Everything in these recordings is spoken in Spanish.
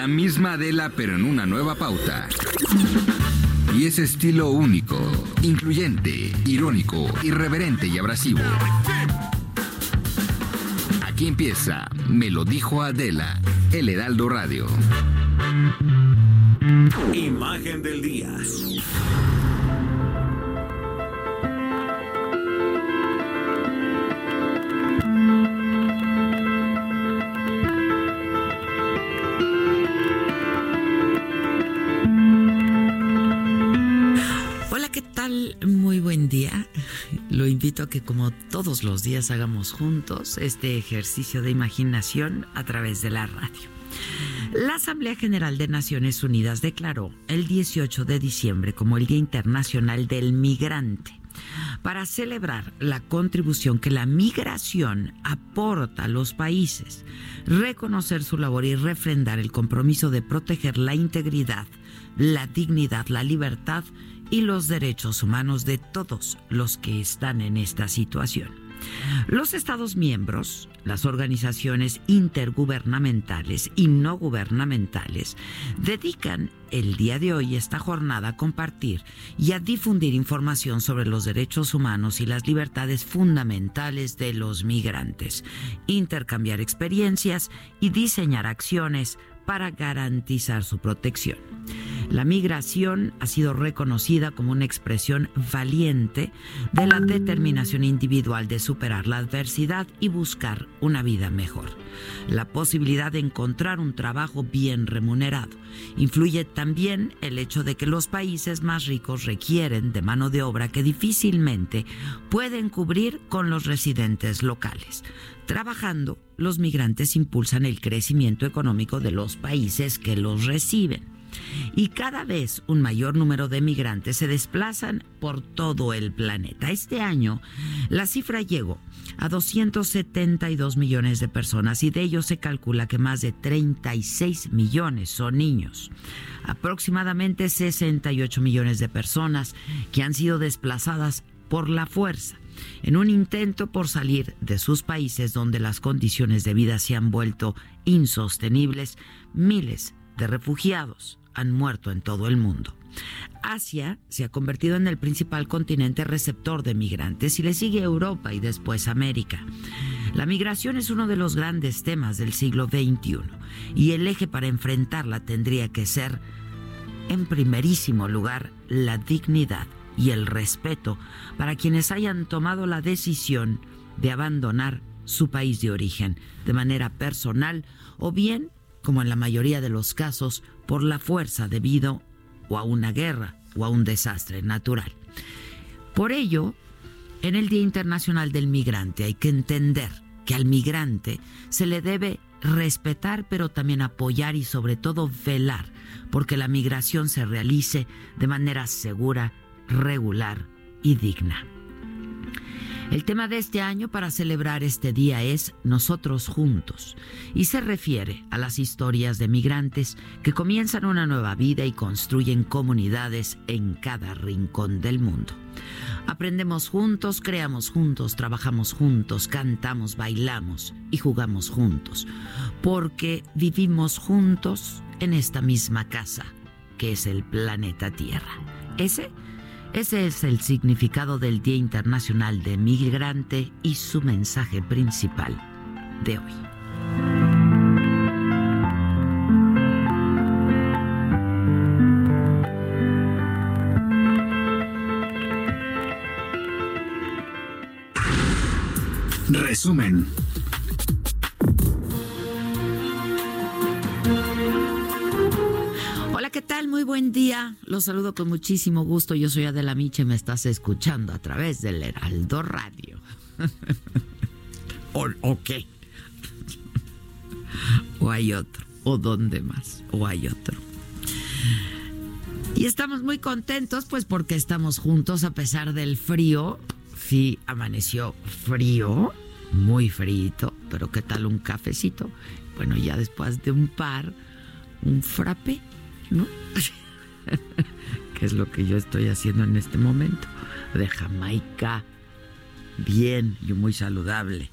La misma Adela, pero en una nueva pauta. Y ese estilo único, incluyente, irónico, irreverente y abrasivo. Aquí empieza Me lo dijo Adela, El Heraldo Radio. Imagen del día. Que como todos los días hagamos juntos este ejercicio de imaginación a través de la radio. La Asamblea General de Naciones Unidas declaró el 18 de diciembre como el Día Internacional del Migrante para celebrar la contribución que la migración aporta a los países, reconocer su labor y refrendar el compromiso de proteger la integridad, la dignidad, la libertad y los derechos humanos de todos los que están en esta situación. Los Estados miembros, las organizaciones intergubernamentales y no gubernamentales, dedican el día de hoy esta jornada a compartir y a difundir información sobre los derechos humanos y las libertades fundamentales de los migrantes, intercambiar experiencias y diseñar acciones para garantizar su protección. La migración ha sido reconocida como una expresión valiente de la determinación individual de superar la adversidad y buscar una vida mejor. La posibilidad de encontrar un trabajo bien remunerado. Influye también el hecho de que los países más ricos requieren de mano de obra que difícilmente pueden cubrir con los residentes locales. Trabajando, los migrantes impulsan el crecimiento económico de los países que los reciben y cada vez un mayor número de migrantes se desplazan por todo el planeta. Este año la cifra llegó a 272 millones de personas y de ellos se calcula que más de 36 millones son niños. Aproximadamente 68 millones de personas que han sido desplazadas por la fuerza en un intento por salir de sus países donde las condiciones de vida se han vuelto insostenibles, miles de refugiados han muerto en todo el mundo. Asia se ha convertido en el principal continente receptor de migrantes y le sigue Europa y después América. La migración es uno de los grandes temas del siglo XXI y el eje para enfrentarla tendría que ser, en primerísimo lugar, la dignidad y el respeto para quienes hayan tomado la decisión de abandonar su país de origen de manera personal o bien, como en la mayoría de los casos, por la fuerza debido o a una guerra o a un desastre natural. Por ello, en el Día Internacional del Migrante hay que entender que al migrante se le debe respetar, pero también apoyar y sobre todo velar porque la migración se realice de manera segura, regular y digna. El tema de este año para celebrar este día es Nosotros Juntos y se refiere a las historias de migrantes que comienzan una nueva vida y construyen comunidades en cada rincón del mundo. Aprendemos juntos, creamos juntos, trabajamos juntos, cantamos, bailamos y jugamos juntos, porque vivimos juntos en esta misma casa, que es el planeta Tierra. Ese ese es el significado del Día Internacional de Migrante y su mensaje principal de hoy. Resumen. Tal? Muy buen día. Los saludo con muchísimo gusto. Yo soy Adela Miche, me estás escuchando a través del Heraldo Radio. ¿O, qué? ¿O hay otro? ¿O dónde más? ¿O hay otro? Y estamos muy contentos, pues porque estamos juntos a pesar del frío. Sí, amaneció frío, muy frío, pero ¿qué tal un cafecito? Bueno, ya después de un par, un frappe ¿no? que es lo que yo estoy haciendo en este momento. De Jamaica, bien y muy saludable.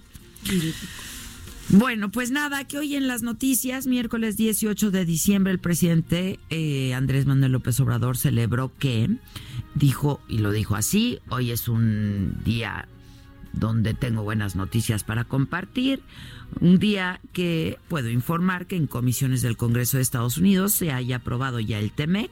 Bueno, pues nada, que hoy en las noticias, miércoles 18 de diciembre, el presidente eh, Andrés Manuel López Obrador celebró que dijo, y lo dijo así, hoy es un día donde tengo buenas noticias para compartir. Un día que puedo informar que en comisiones del Congreso de Estados Unidos se haya aprobado ya el TEMEC.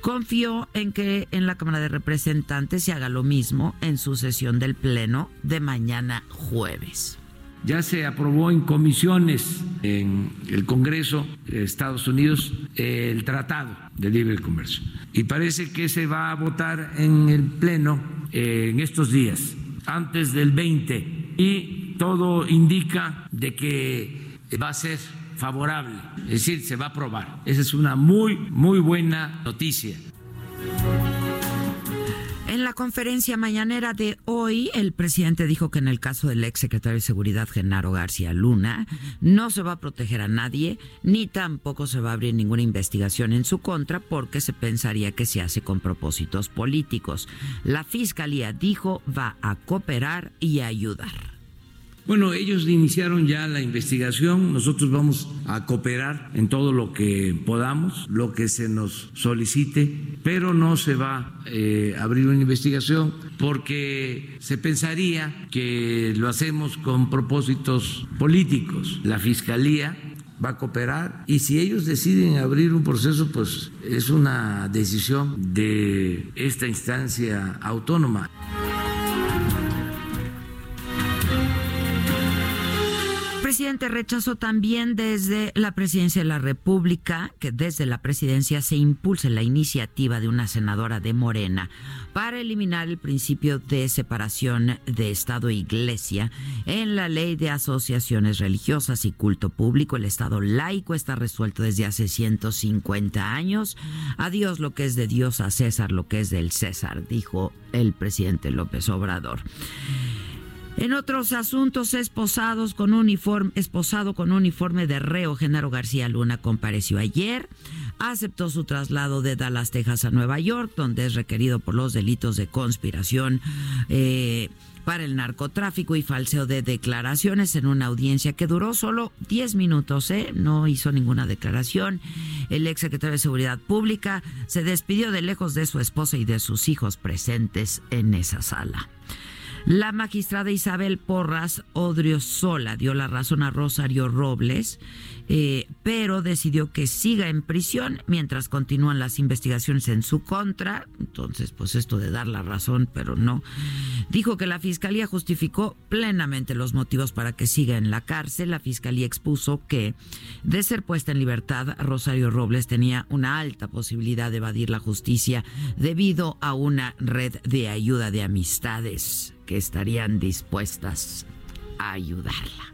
Confío en que en la Cámara de Representantes se haga lo mismo en su sesión del Pleno de mañana jueves. Ya se aprobó en comisiones en el Congreso de Estados Unidos el Tratado de Libre Comercio y parece que se va a votar en el Pleno en estos días, antes del 20, y todo indica de que va a ser favorable, es decir, se va a aprobar. Esa es una muy, muy buena noticia. En la conferencia mañanera de hoy, el presidente dijo que en el caso del ex secretario de Seguridad, Genaro García Luna, no se va a proteger a nadie, ni tampoco se va a abrir ninguna investigación en su contra, porque se pensaría que se hace con propósitos políticos. La fiscalía dijo va a cooperar y ayudar. Bueno, ellos iniciaron ya la investigación, nosotros vamos a cooperar en todo lo que podamos, lo que se nos solicite, pero no se va eh, a abrir una investigación porque se pensaría que lo hacemos con propósitos políticos. La Fiscalía va a cooperar y si ellos deciden abrir un proceso, pues es una decisión de esta instancia autónoma. Presidente rechazó también desde la presidencia de la República que desde la presidencia se impulse la iniciativa de una senadora de Morena para eliminar el principio de separación de Estado e Iglesia en la ley de asociaciones religiosas y culto público. El Estado laico está resuelto desde hace 150 años. A Dios lo que es de Dios, a César lo que es del César, dijo el presidente López Obrador. En otros asuntos, esposados con uniforme, esposado con uniforme de reo, Genaro García Luna compareció ayer. Aceptó su traslado de Dallas, Texas a Nueva York, donde es requerido por los delitos de conspiración eh, para el narcotráfico y falseo de declaraciones en una audiencia que duró solo 10 minutos, ¿eh? no hizo ninguna declaración. El ex secretario de Seguridad Pública se despidió de lejos de su esposa y de sus hijos presentes en esa sala. La magistrada Isabel Porras Odriozola dio la razón a Rosario Robles, eh, pero decidió que siga en prisión mientras continúan las investigaciones en su contra. Entonces, pues esto de dar la razón, pero no. Dijo que la fiscalía justificó plenamente los motivos para que siga en la cárcel. La fiscalía expuso que, de ser puesta en libertad, Rosario Robles tenía una alta posibilidad de evadir la justicia debido a una red de ayuda de amistades que estarían dispuestas a ayudarla.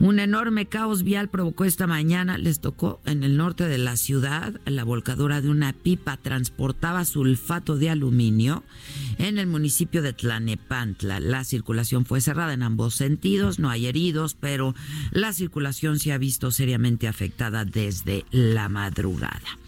Un enorme caos vial provocó esta mañana, les tocó en el norte de la ciudad, la volcadura de una pipa transportaba sulfato de aluminio en el municipio de Tlanepantla. La circulación fue cerrada en ambos sentidos, no hay heridos, pero la circulación se ha visto seriamente afectada desde la madrugada.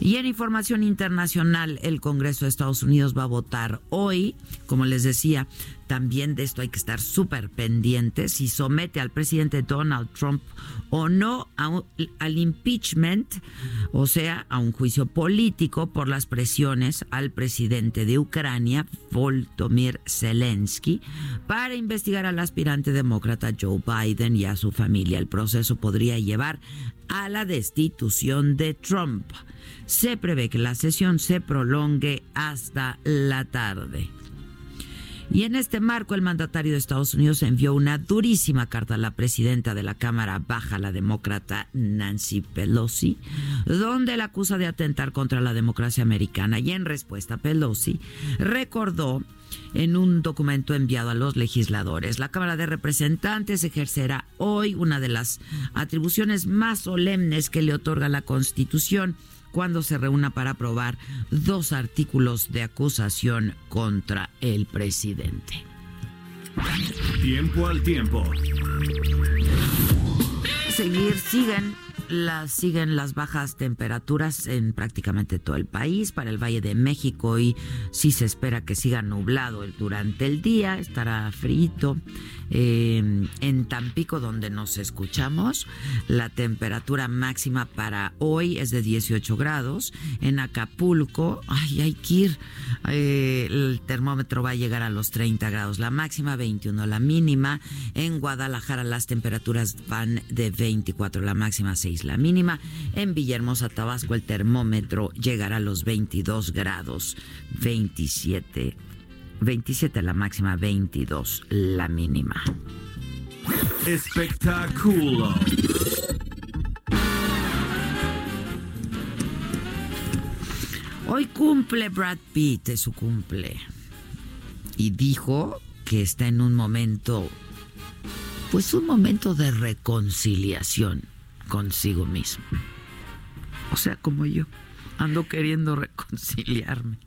Y en información internacional, el Congreso de Estados Unidos va a votar hoy, como les decía, también de esto hay que estar súper pendientes, si somete al presidente Donald Trump o no al impeachment, o sea, a un juicio político por las presiones al presidente de Ucrania, Volodymyr Zelensky, para investigar al aspirante demócrata Joe Biden y a su familia. El proceso podría llevar a la destitución de Trump se prevé que la sesión se prolongue hasta la tarde. Y en este marco, el mandatario de Estados Unidos envió una durísima carta a la presidenta de la Cámara Baja, la demócrata Nancy Pelosi, donde la acusa de atentar contra la democracia americana. Y en respuesta, Pelosi recordó en un documento enviado a los legisladores. La Cámara de Representantes ejercerá hoy una de las atribuciones más solemnes que le otorga la Constitución cuando se reúna para aprobar dos artículos de acusación contra el presidente. Tiempo al tiempo. Seguir, siguen las, siguen las bajas temperaturas en prácticamente todo el país. Para el Valle de México y sí se espera que siga nublado durante el día, estará frito. Eh, en Tampico, donde nos escuchamos, la temperatura máxima para hoy es de 18 grados. En Acapulco, ay, hay que ir. Eh, el termómetro va a llegar a los 30 grados. La máxima 21, la mínima. En Guadalajara las temperaturas van de 24, la máxima 6, la mínima. En Villahermosa, Tabasco, el termómetro llegará a los 22 grados, 27 27 la máxima, 22 la mínima. Espectáculo. Hoy cumple Brad Pitt, es su cumple. Y dijo que está en un momento, pues un momento de reconciliación consigo mismo. O sea, como yo, ando queriendo reconciliarme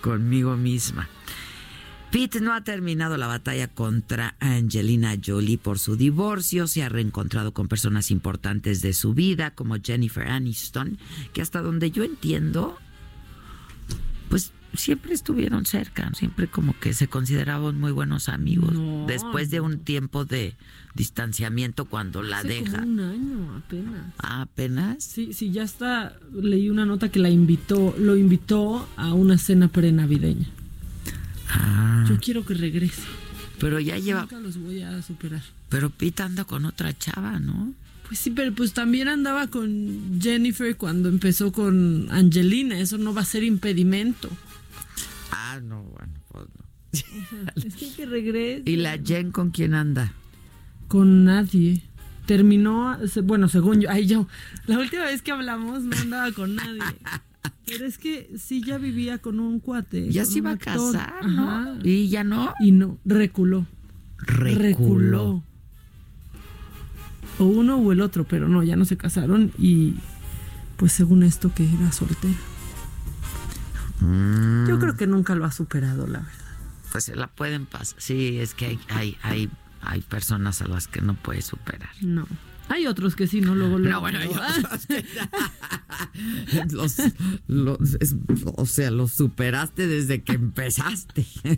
conmigo misma. Pete no ha terminado la batalla contra Angelina Jolie por su divorcio, se ha reencontrado con personas importantes de su vida, como Jennifer Aniston, que hasta donde yo entiendo, pues siempre estuvieron cerca, siempre como que se consideraban muy buenos amigos. Después de un tiempo de distanciamiento cuando la deja. un año apenas. Ah, apenas. Sí, sí, ya está. Leí una nota que la invitó, lo invitó a una cena prenavideña. Ah. Yo quiero que regrese. Pero ya lleva. Nunca los voy a superar. Pero Pete anda con otra chava, ¿no? Pues sí, pero pues también andaba con Jennifer cuando empezó con Angelina. Eso no va a ser impedimento. Ah, no, bueno, pues no. es que que regrese. ¿Y la Jen con quién anda? Con nadie. Terminó, bueno, según yo, ay yo, la última vez que hablamos no andaba con nadie. Pero es que sí ya vivía con un cuate. Ya se iba a casar, ¿no? Y ya no. Y no, reculó. Reculó. reculó. O uno o el otro, pero no, ya no se casaron y pues según esto que era soltera. Mm. Yo creo que nunca lo ha superado, la verdad. Pues se la pueden pasar. Sí, es que hay, hay, hay, hay personas a las que no puede superar. No. Hay otros que sí, ¿no? Luego, luego. No, bueno, hay otros que... los, o sea, los superaste desde que empezaste.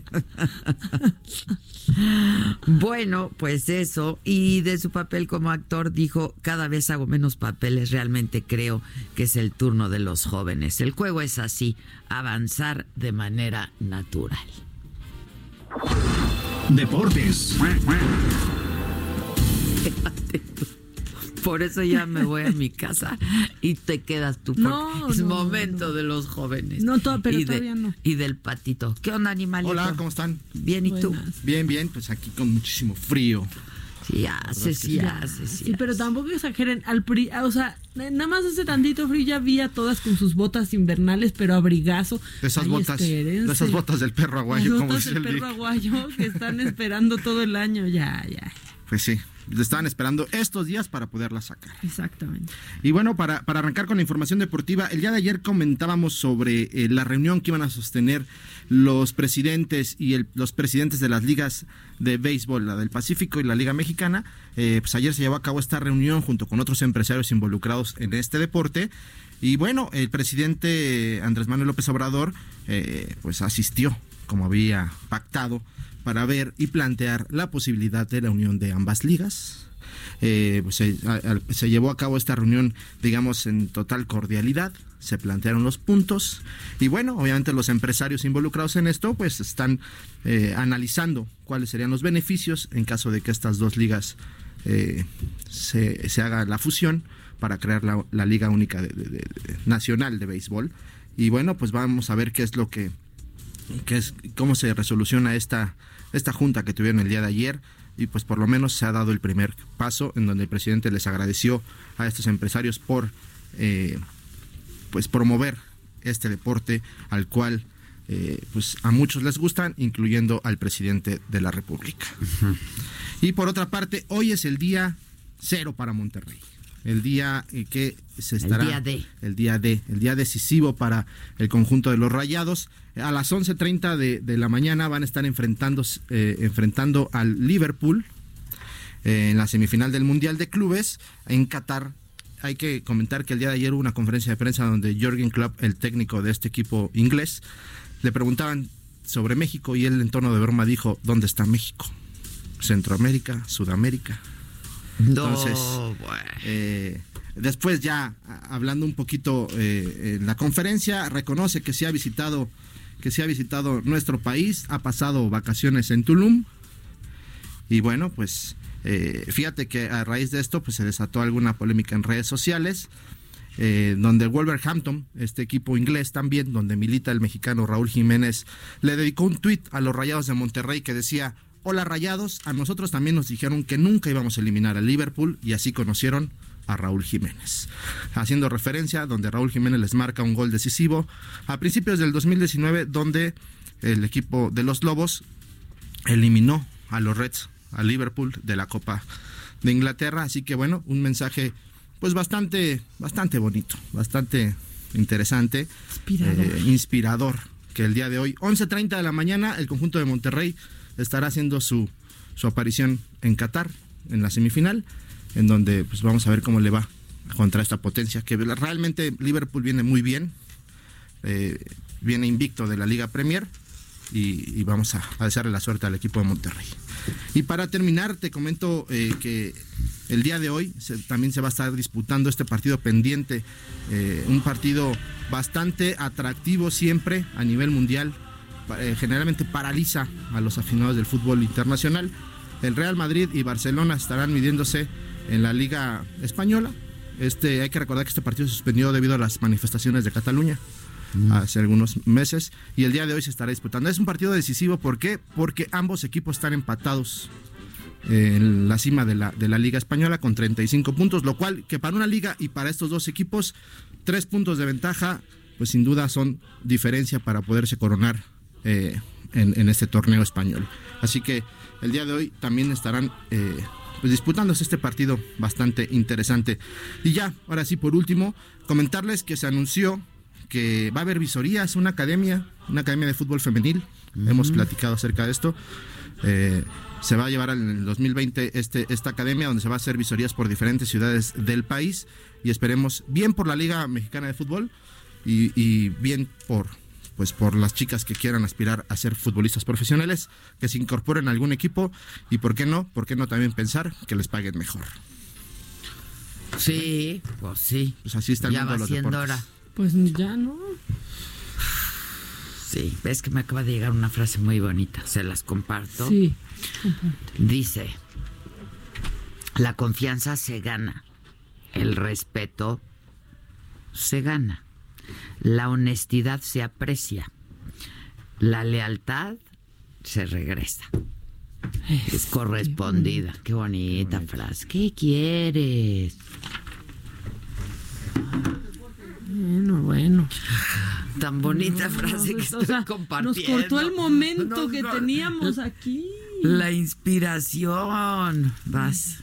bueno, pues eso. Y de su papel como actor dijo, cada vez hago menos papeles, realmente creo que es el turno de los jóvenes. El juego es así, avanzar de manera natural. Deportes. Por eso ya me voy a mi casa y te quedas tú. No, es momento de los jóvenes. No, todo, pero todavía no. Y del patito. ¿Qué onda, animalito? Hola, ¿cómo están? Bien, ¿y tú? Bien, bien, pues aquí con muchísimo frío. Sí, hace, sí, hace, sí. Sí, pero tampoco exageren. Al o sea, nada más hace tantito frío, ya vi a todas con sus botas invernales, pero abrigazo. Esas botas, esas botas del perro aguayo, como botas del perro aguayo que están esperando todo el año, ya, ya. Pues sí, estaban esperando estos días para poderla sacar. Exactamente. Y bueno, para, para arrancar con la información deportiva, el día de ayer comentábamos sobre eh, la reunión que iban a sostener los presidentes y los presidentes de las ligas de béisbol, la del Pacífico y la Liga Mexicana. Eh, pues ayer se llevó a cabo esta reunión junto con otros empresarios involucrados en este deporte. Y bueno, el presidente Andrés Manuel López Obrador eh, pues asistió como había pactado para ver y plantear la posibilidad de la unión de ambas ligas. Eh, pues se, llevó a cabo esta reunión, digamos, en total cordialidad. Se plantearon los puntos y bueno, obviamente los empresarios involucrados en esto, pues están eh, analizando cuáles serían los beneficios en caso de que estas dos ligas eh, se, haga la fusión para crear la, Liga Única Nacional de Béisbol. Y bueno, pues vamos a ver qué es lo que, qué es, cómo se resoluciona esta esta junta que tuvieron el día de ayer y pues por lo menos se ha dado el primer paso en donde el presidente les agradeció a estos empresarios por eh, pues promover este deporte al cual eh, pues a muchos les gustan, incluyendo al presidente de la República. Y por otra parte, hoy es el día cero para Monterrey el día eh, que se estará. El día D. El día D, el día decisivo para el conjunto de los Rayados. A las 11.30 de, de la mañana van a estar enfrentando, eh, enfrentando al Liverpool eh, en la semifinal del Mundial de Clubes en Qatar hay que comentar que el día de ayer hubo una conferencia de prensa donde Jürgen Klopp, el técnico de este equipo inglés, le preguntaban sobre México y él en tono de broma dijo, ¿dónde está México? Centroamérica, Sudamérica. Entonces, eh, después ya hablando un poquito eh, en la conferencia, reconoce que se ha visitado que se ha visitado nuestro país, ha pasado vacaciones en Tulum y bueno, pues eh, fíjate que a raíz de esto pues se desató alguna polémica en redes sociales. donde Wolverhampton, este equipo inglés también, donde milita el mexicano Raúl Jiménez, le dedicó un tuit a los Rayados de Monterrey que decía, Hola Rayados, a nosotros también nos dijeron que nunca íbamos a eliminar a Liverpool y así conocieron a Raúl Jiménez. Haciendo referencia donde Raúl Jiménez les marca un gol decisivo a principios del 2019 donde el equipo de los Lobos eliminó a los Reds, a Liverpool de la Copa de Inglaterra, así que bueno, un mensaje pues bastante bastante bonito, bastante interesante, inspirador, eh, inspirador que el día de hoy 11:30 de la mañana el conjunto de Monterrey estará haciendo su, su aparición en Qatar, en la semifinal, en donde pues vamos a ver cómo le va contra esta potencia, que realmente Liverpool viene muy bien, eh, viene invicto de la Liga Premier y, vamos a, desearle la suerte al equipo de Monterrey. Y para terminar, te comento eh, que el día de hoy también se va a estar disputando este partido pendiente, eh, un partido bastante atractivo siempre a nivel mundial eh, generalmente paraliza a los afinados del fútbol internacional. El Real Madrid y Barcelona estarán midiéndose en la Liga Española. Este, hay que recordar que este partido se suspendió debido a las manifestaciones de Cataluña mm. hace algunos meses y el día de hoy se estará disputando. Es un partido decisivo, ¿por qué? Porque ambos equipos están empatados en la cima de la, de la Liga Española con 35 puntos, lo cual que para una liga y para estos dos equipos, tres puntos de ventaja, pues sin duda son diferencia para poderse coronar eh, en, este torneo español. Así que el día de hoy también estarán eh, pues disputándose este partido bastante interesante. Y ya, ahora sí, por último, comentarles que se anunció que va a haber visorías, una academia, una academia de fútbol femenil. Hemos platicado acerca de esto. Eh, se va a llevar en el 2020 este, esta academia donde se va a hacer visorías por diferentes ciudades del país y esperemos bien por la Liga Mexicana de Fútbol y bien por, pues por las chicas que quieran aspirar a ser futbolistas profesionales, que se incorporen a algún equipo y por qué no, por qué no también pensar que les paguen mejor. Sí, pues sí. Pues así están ya va los siendo hora. Pues ya no. Sí, ves que me acaba de llegar una frase muy bonita, se las comparto. Sí. Dice, la confianza se gana, el respeto se gana. La honestidad se aprecia. La lealtad se regresa. Es correspondida. Qué bonita frase. ¿Qué quieres? Bueno, bueno. Tan bonita frase que estoy compartiendo. Nos cortó el momento que teníamos aquí. La inspiración. Vas.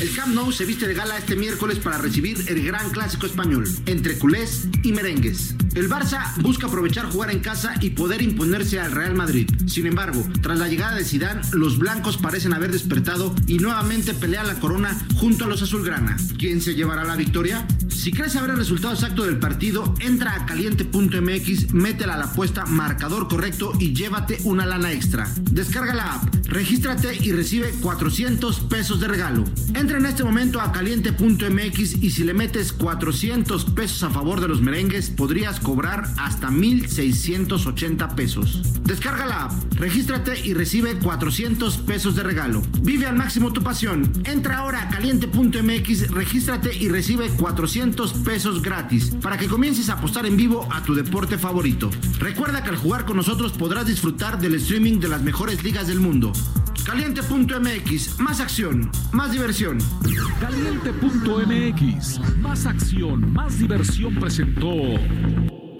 El Camp Nou se viste de gala este miércoles para recibir el gran clásico español entre culés y merengues. El Barça busca aprovechar jugar en casa y poder imponerse al Real Madrid. Sin embargo, tras la llegada de Zidane, los blancos parecen haber despertado y nuevamente pelean la corona junto a los azulgrana. ¿Quién se llevará la victoria? Si quieres saber el resultado exacto del partido, entra a caliente.mx, métela a la apuesta marcador correcto y llévate una lana extra. Descarga la app, regístrate y recibe 400 pesos de regalo. En este momento a caliente.mx y si le metes 400 pesos a favor de los merengues, podrías cobrar hasta 1,680 pesos. Descarga la app, regístrate y recibe 400 pesos de regalo. Vive al máximo tu pasión. Entra ahora a caliente.mx, regístrate y recibe 400 pesos gratis para que comiences a apostar en vivo a tu deporte favorito. Recuerda que al jugar con nosotros podrás disfrutar del streaming de las mejores ligas del mundo. Caliente.mx, más acción, más diversión. Caliente.mx, más acción, más diversión presentó.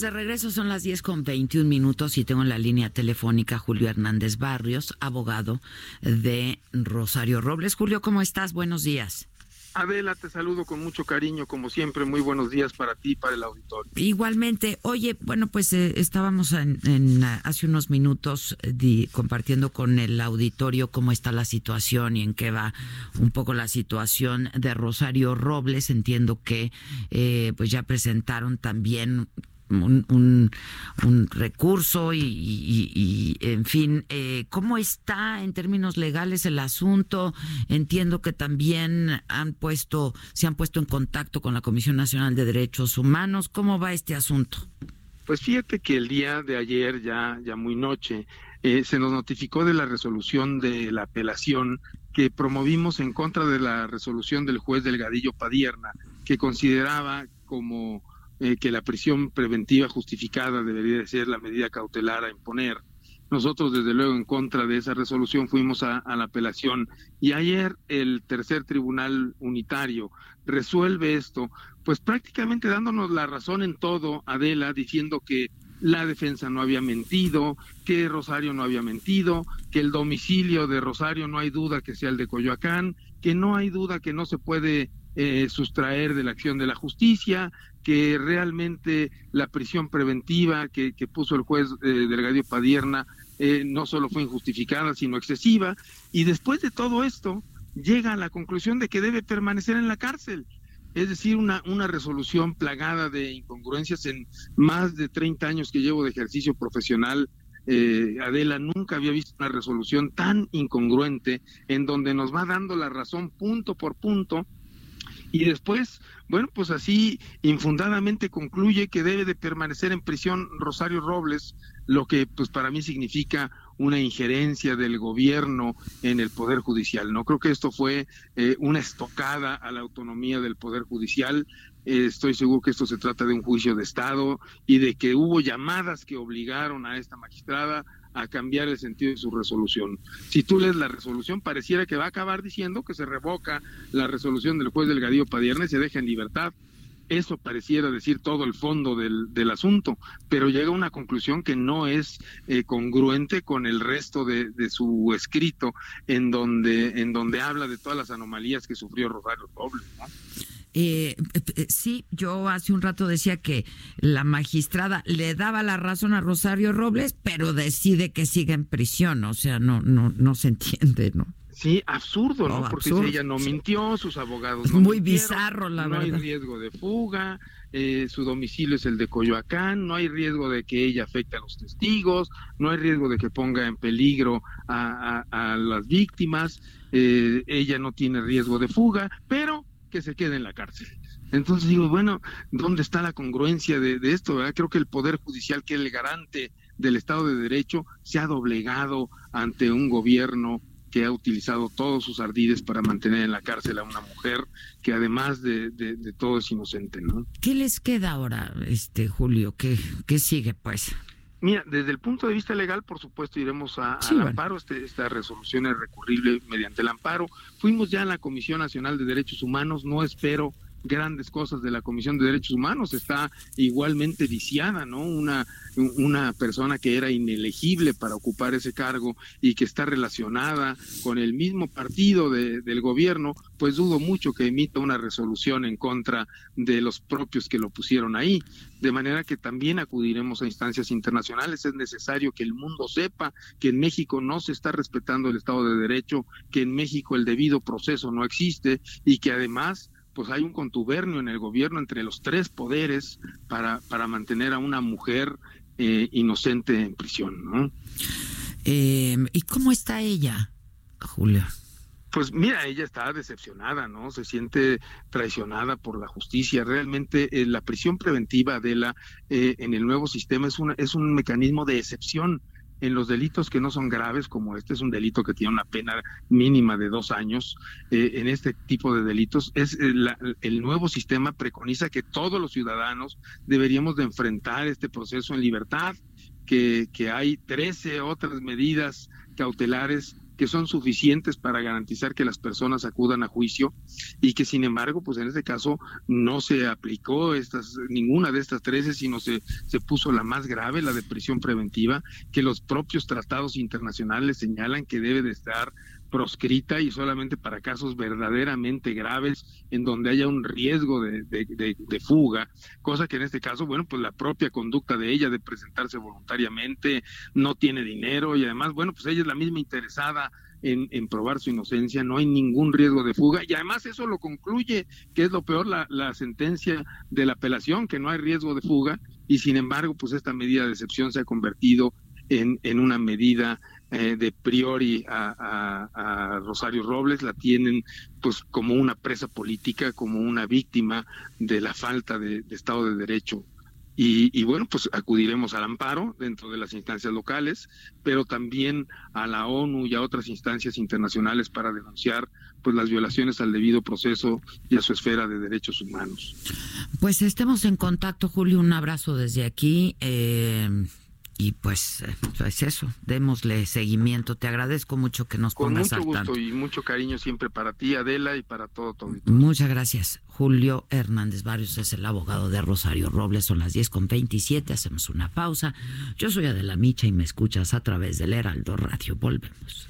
Estamos de regreso, son las 10 con 21 minutos y tengo en la línea telefónica Julio Hernández Barrios, abogado de Rosario Robles. Julio, ¿cómo estás? Buenos días. Adela, te saludo con mucho cariño, como siempre, muy buenos días para ti y para el auditorio. Igualmente, oye, bueno, pues eh, estábamos en, hace unos minutos eh, compartiendo con el auditorio cómo está la situación y en qué va un poco la situación de Rosario Robles. Entiendo que eh, pues ya presentaron también un, un, recurso y, en fin, eh, ¿cómo está en términos legales el asunto? Entiendo que también han puesto, se han puesto en contacto con la Comisión Nacional de Derechos Humanos. ¿Cómo va este asunto? Pues fíjate que el día de ayer, ya, ya muy noche, eh, se nos notificó de la resolución de la apelación que promovimos en contra de la resolución del juez Delgadillo Padierna, que consideraba como eh, que la prisión preventiva justificada debería ser la medida cautelar a imponer. Nosotros, desde luego, en contra de esa resolución fuimos a, la apelación y ayer el tercer tribunal unitario resuelve esto, pues prácticamente dándonos la razón en todo, Adela, diciendo que la defensa no había mentido, que Rosario no había mentido, que el domicilio de Rosario no hay duda que sea el de Coyoacán, que no hay duda que no se puede eh, sustraer de la acción de la justicia, que realmente la prisión preventiva que, puso el juez eh, Delgadio Padierna eh, no solo fue injustificada, sino excesiva, y después de todo esto llega a la conclusión de que debe permanecer en la cárcel. Es decir, una, una resolución plagada de incongruencias en más de 30 años que llevo de ejercicio profesional. Eh, Adela nunca había visto una resolución tan incongruente en donde nos va dando la razón punto por punto y después, bueno, pues así infundadamente concluye que debe de permanecer en prisión Rosario Robles, lo que pues para mí significa una injerencia del gobierno en el Poder Judicial. No creo que esto fue eh, una estocada a la autonomía del Poder Judicial. Eh, estoy seguro que esto se trata de un juicio de Estado y de que hubo llamadas que obligaron a esta magistrada a cambiar el sentido de su resolución. Si tú lees la resolución, pareciera que va a acabar diciendo que se revoca la resolución del juez del Gadillo Padierna y se deja en libertad. Eso pareciera decir todo el fondo del, del asunto, pero llega a una conclusión que no es eh, congruente con el resto de, de, su escrito, en donde, en donde habla de todas las anomalías que sufrió Rosario Robles. ¿no? Eh, eh, sí, yo hace un rato decía que la magistrada le daba la razón a Rosario Robles, pero decide que siga en prisión, o sea, no, no, no se entiende, ¿no? Sí, absurdo, ¿no? Porque ella no mintió, sus abogados no Muy bizarro, la verdad. No hay riesgo de fuga, eh, su domicilio es el de Coyoacán, no hay riesgo de que ella afecte a los testigos, no hay riesgo de que ponga en peligro a, a, las víctimas, eh, ella no tiene riesgo de fuga, pero que se quede en la cárcel. Entonces digo, bueno, ¿dónde está la congruencia de, esto? Creo que el Poder Judicial, que es el garante del Estado de Derecho, se ha doblegado ante un gobierno que ha utilizado todos sus ardides para mantener en la cárcel a una mujer que además de, todo es inocente, ¿no? ¿Qué les queda ahora, este Julio? ¿Qué, qué sigue, pues? Mira, desde el punto de vista legal, por supuesto, iremos a, al amparo. Este, esta resolución es recurrible mediante el amparo. Fuimos ya a la Comisión Nacional de Derechos Humanos. No espero grandes cosas de la Comisión de Derechos Humanos, está igualmente viciada, ¿no? Una, una persona que era inelegible para ocupar ese cargo y que está relacionada con el mismo partido de, del gobierno, pues dudo mucho que emita una resolución en contra de los propios que lo pusieron ahí. De manera que también acudiremos a instancias internacionales. Es necesario que el mundo sepa que en México no se está respetando el Estado de Derecho, que en México el debido proceso no existe y que además pues hay un contubernio en el gobierno entre los tres poderes para, para mantener a una mujer eh, inocente en prisión, ¿no? Eh, ¿Y cómo está ella, Julio? Pues mira, ella está decepcionada, ¿no? Se siente traicionada por la justicia. Realmente eh, la prisión preventiva de la eh, en el nuevo sistema es una es un mecanismo de excepción en los delitos que no son graves, como este es un delito que tiene una pena mínima de dos años, eh, en este tipo de delitos, es el nuevo sistema preconiza que todos los ciudadanos deberíamos de enfrentar este proceso en libertad, que, que hay 13 otras medidas cautelares que son suficientes para garantizar que las personas acudan a juicio y que sin embargo, pues en este caso no se aplicó estas ninguna de estas 13, sino se, se puso la más grave, la de prisión preventiva, que los propios tratados internacionales señalan que debe de estar proscrita y solamente para casos verdaderamente graves en donde haya un riesgo de, de, fuga, cosa que en este caso, bueno, pues la propia conducta de ella de presentarse voluntariamente, no tiene dinero y además, bueno, pues ella es la misma interesada en, en, probar su inocencia, no hay ningún riesgo de fuga. Y además eso lo concluye, que es lo peor, la, la sentencia de la apelación, que no hay riesgo de fuga y sin embargo, pues esta medida de excepción se ha convertido en, en una medida eh, de priori a, Rosario Robles, la tienen pues como una presa política, como una víctima de la falta de, Estado de Derecho. Y, bueno, pues acudiremos al amparo dentro de las instancias locales, pero también a la ONU y a otras instancias internacionales para denunciar pues las violaciones al debido proceso y a su esfera de derechos humanos. Pues estemos en contacto, Julio. Un abrazo desde aquí. Eh, y pues, es pues eso, démosle seguimiento. Te agradezco mucho que nos Con pongas mucho gusto y mucho cariño siempre para ti, Adela, y para todo todo. Muchas gracias. Julio Hernández Barrios es el abogado de Rosario Robles. Son las 10 con 27. Hacemos una pausa. Yo soy Adela Micha y me escuchas a través del Heraldo Radio. Volvemos.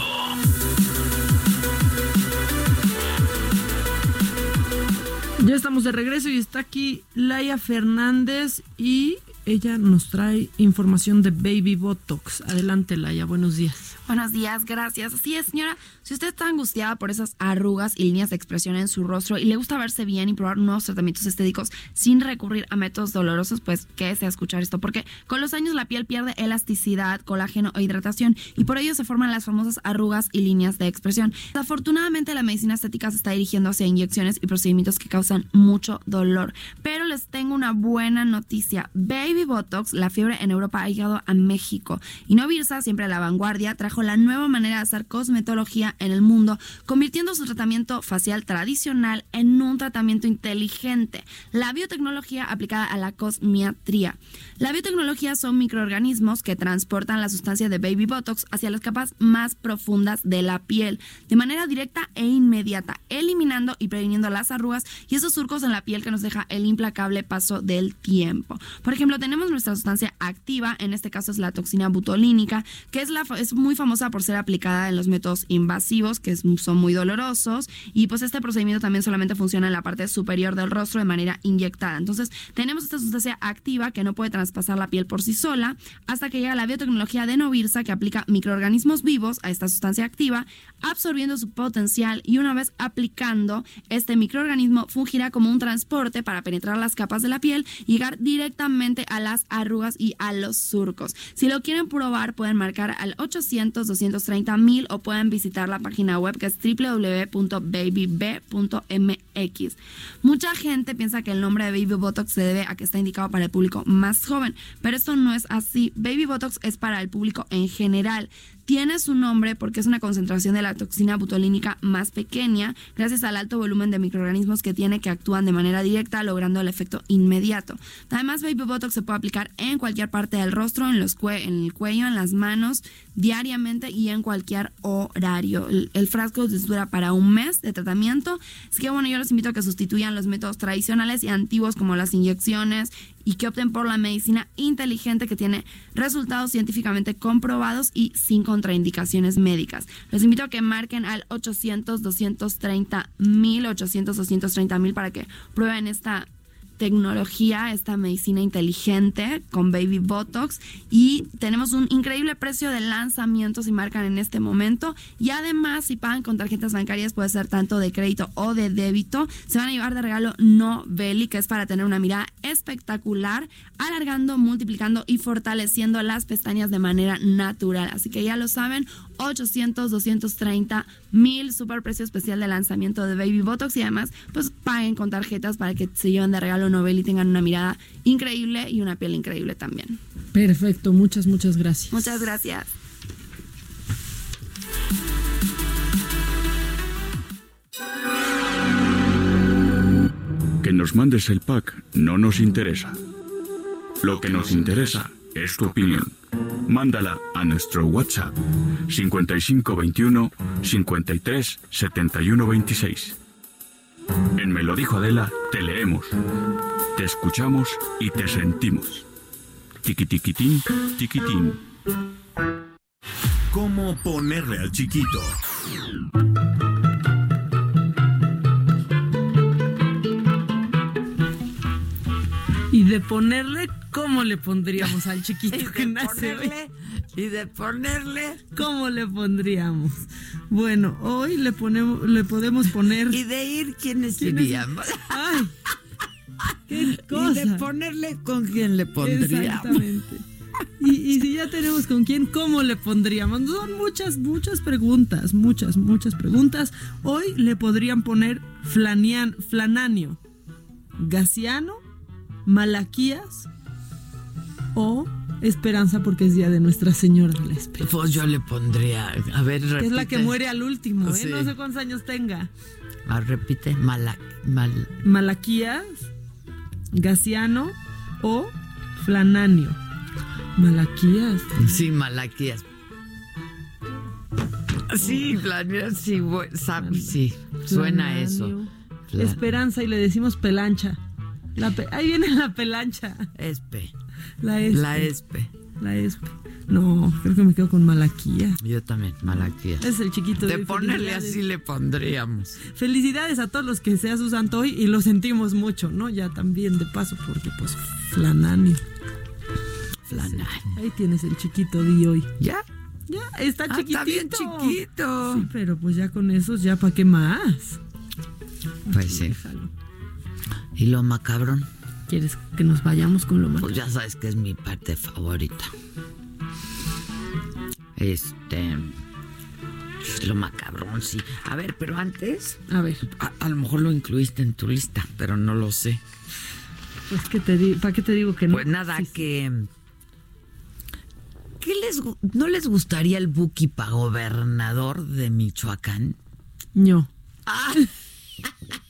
Ya estamos de regreso y está aquí Laia Fernández y ella nos trae información de Baby Botox. Adelante, Laia, buenos días. Buenos días, gracias. Así es, señora. Si usted está angustiada por esas arrugas y líneas de expresión en su rostro y le gusta verse bien y probar nuevos tratamientos estéticos sin recurrir a métodos dolorosos, pues quédese a escuchar esto, porque con los años la piel pierde elasticidad, colágeno e hidratación y por ello se forman las famosas arrugas y líneas de expresión. Desafortunadamente la medicina estética se está dirigiendo hacia inyecciones y procedimientos que causan mucho dolor. Pero les tengo una buena noticia. Baby Botox, la fiebre en Europa ha llegado a México y no Virsa, siempre a la vanguardia, trajo la nueva manera de hacer cosmetología en el mundo, convirtiendo su tratamiento facial tradicional en un tratamiento inteligente, la biotecnología aplicada a la cosmiatría. La biotecnología son microorganismos que transportan la sustancia de Baby Botox hacia las capas más profundas de la piel, de manera directa e inmediata, eliminando y previniendo las arrugas y esos surcos en la piel que nos deja el implacable paso del tiempo. Por ejemplo, tenemos nuestra sustancia activa, en este caso es la toxina butolínica, que es, la, es muy famosa por ser aplicada en los métodos invasivos, que son muy dolorosos, y pues este procedimiento también solamente funciona en la parte superior del rostro de manera inyectada. Entonces, tenemos esta sustancia activa que no puede traspasar la piel por sí sola, hasta que llega la biotecnología de Novirsa, que aplica microorganismos vivos a esta sustancia activa, absorbiendo su potencial y una vez aplicando, este microorganismo fungirá como un transporte para penetrar las capas de la piel y llegar directamente a las arrugas y a los surcos. Si lo quieren probar, pueden marcar al 800 230 mil o pueden visitar la página web que es www.babyb.mx. Mucha gente piensa que el nombre de Baby Botox se debe a que está indicado para el público más joven, pero esto no es así. Baby Botox es para el público en general tiene su nombre porque es una concentración de la toxina butolínica más pequeña gracias al alto volumen de microorganismos que tiene que actúan de manera directa logrando el efecto inmediato. Además, Baby Botox se puede aplicar en cualquier parte del rostro, en, los en el cuello, en las manos, diariamente y en cualquier horario. El, frasco dura para un mes de tratamiento. Así que bueno, yo los invito a que sustituyan los métodos tradicionales y antiguos como las inyecciones y que opten por la medicina inteligente que tiene resultados científicamente comprobados y sin contraindicaciones médicas. Les invito a que marquen al 800-230 mil, 800-230 mil para que prueben esta tecnología, esta medicina inteligente con Baby Botox y tenemos un increíble precio de lanzamiento si marcan en este momento. Y además si pagan con tarjetas bancarias puede ser tanto de crédito o de débito, se van a llevar de regalo Novelli que es para tener una mirada espectacular, alargando, multiplicando y fortaleciendo las pestañas de manera natural. Así que ya lo saben, 800, 230 mil, super precio especial de lanzamiento de Baby Botox. Y además pues paguen con tarjetas para que se lleven de regalo Nobel y tengan una mirada increíble y una piel increíble también. Perfecto, muchas, muchas gracias. Muchas gracias. Que nos mandes el pack no nos interesa. Lo que nos interesa es tu opinión. Mándala a nuestro WhatsApp 5521 53 71 26. En Me lo dijo Adela, te leemos, te escuchamos y te sentimos. Tiquitiquitín, tiquitín. ¿Cómo ponerle al chiquito? De ponerle, ¿cómo le pondríamos al chiquito que nace hoy? Y de ponerle. ¿Cómo le pondríamos? Bueno, hoy le ponemos, le podemos poner. Y de ir, ¿quiénes ¿Quiénes- iríamos? Ay, qué Y cosa. de ponerle, ¿con quién le pondríamos? Exactamente. Y, y si ya tenemos con quién, ¿cómo le pondríamos? Son muchas, muchas preguntas, muchas, muchas preguntas. Hoy le podrían poner Flanian, Flananio, Gaciano, Malaquías o Esperanza porque es día de Nuestra Señora de la Esperanza. Pues yo le pondría, a ver, repite. Es la que muere al último, ¿eh? Sí. No sé cuántos años tenga. Ah, repite, mala, mal, Malaquías, Gaciano o Flananio. Malaquías. sí, Malaquías. Sí, Flanio, sí, sí, suena eso. Flananio. Flan- Esperanza y le decimos pelancha. La pe- Ahí viene la pelancha. Espe, La espe. la espe. La espe. No, creo que me quedo con Malaquía. Yo también, Malaquías. Es el chiquito De hoy. ponerle así le pondríamos. Felicidades a todos los que sea su santo hoy y lo sentimos mucho, ¿no? Ya también de paso, porque pues Flananio. Flanán. Ahí tienes el chiquito de hoy. ¿Ya? Ya, está Ah, chiquitito. está bien chiquito. Sí, pero pues ya con esos, ya para qué más. Pues sí. Déjalo. ¿Y lo macabrón? ¿Quieres que nos vayamos con lo más? Pues ya sabes que es mi parte favorita. Este. Lo macabrón, sí. A ver, pero antes. A ver, A, a lo mejor lo incluiste en tu lista, pero no lo sé. pues que te di, ¿para qué te digo que no? Pues nada, que. ¿Qué les, ¿No les gustaría el Buki para gobernador de Michoacán? No.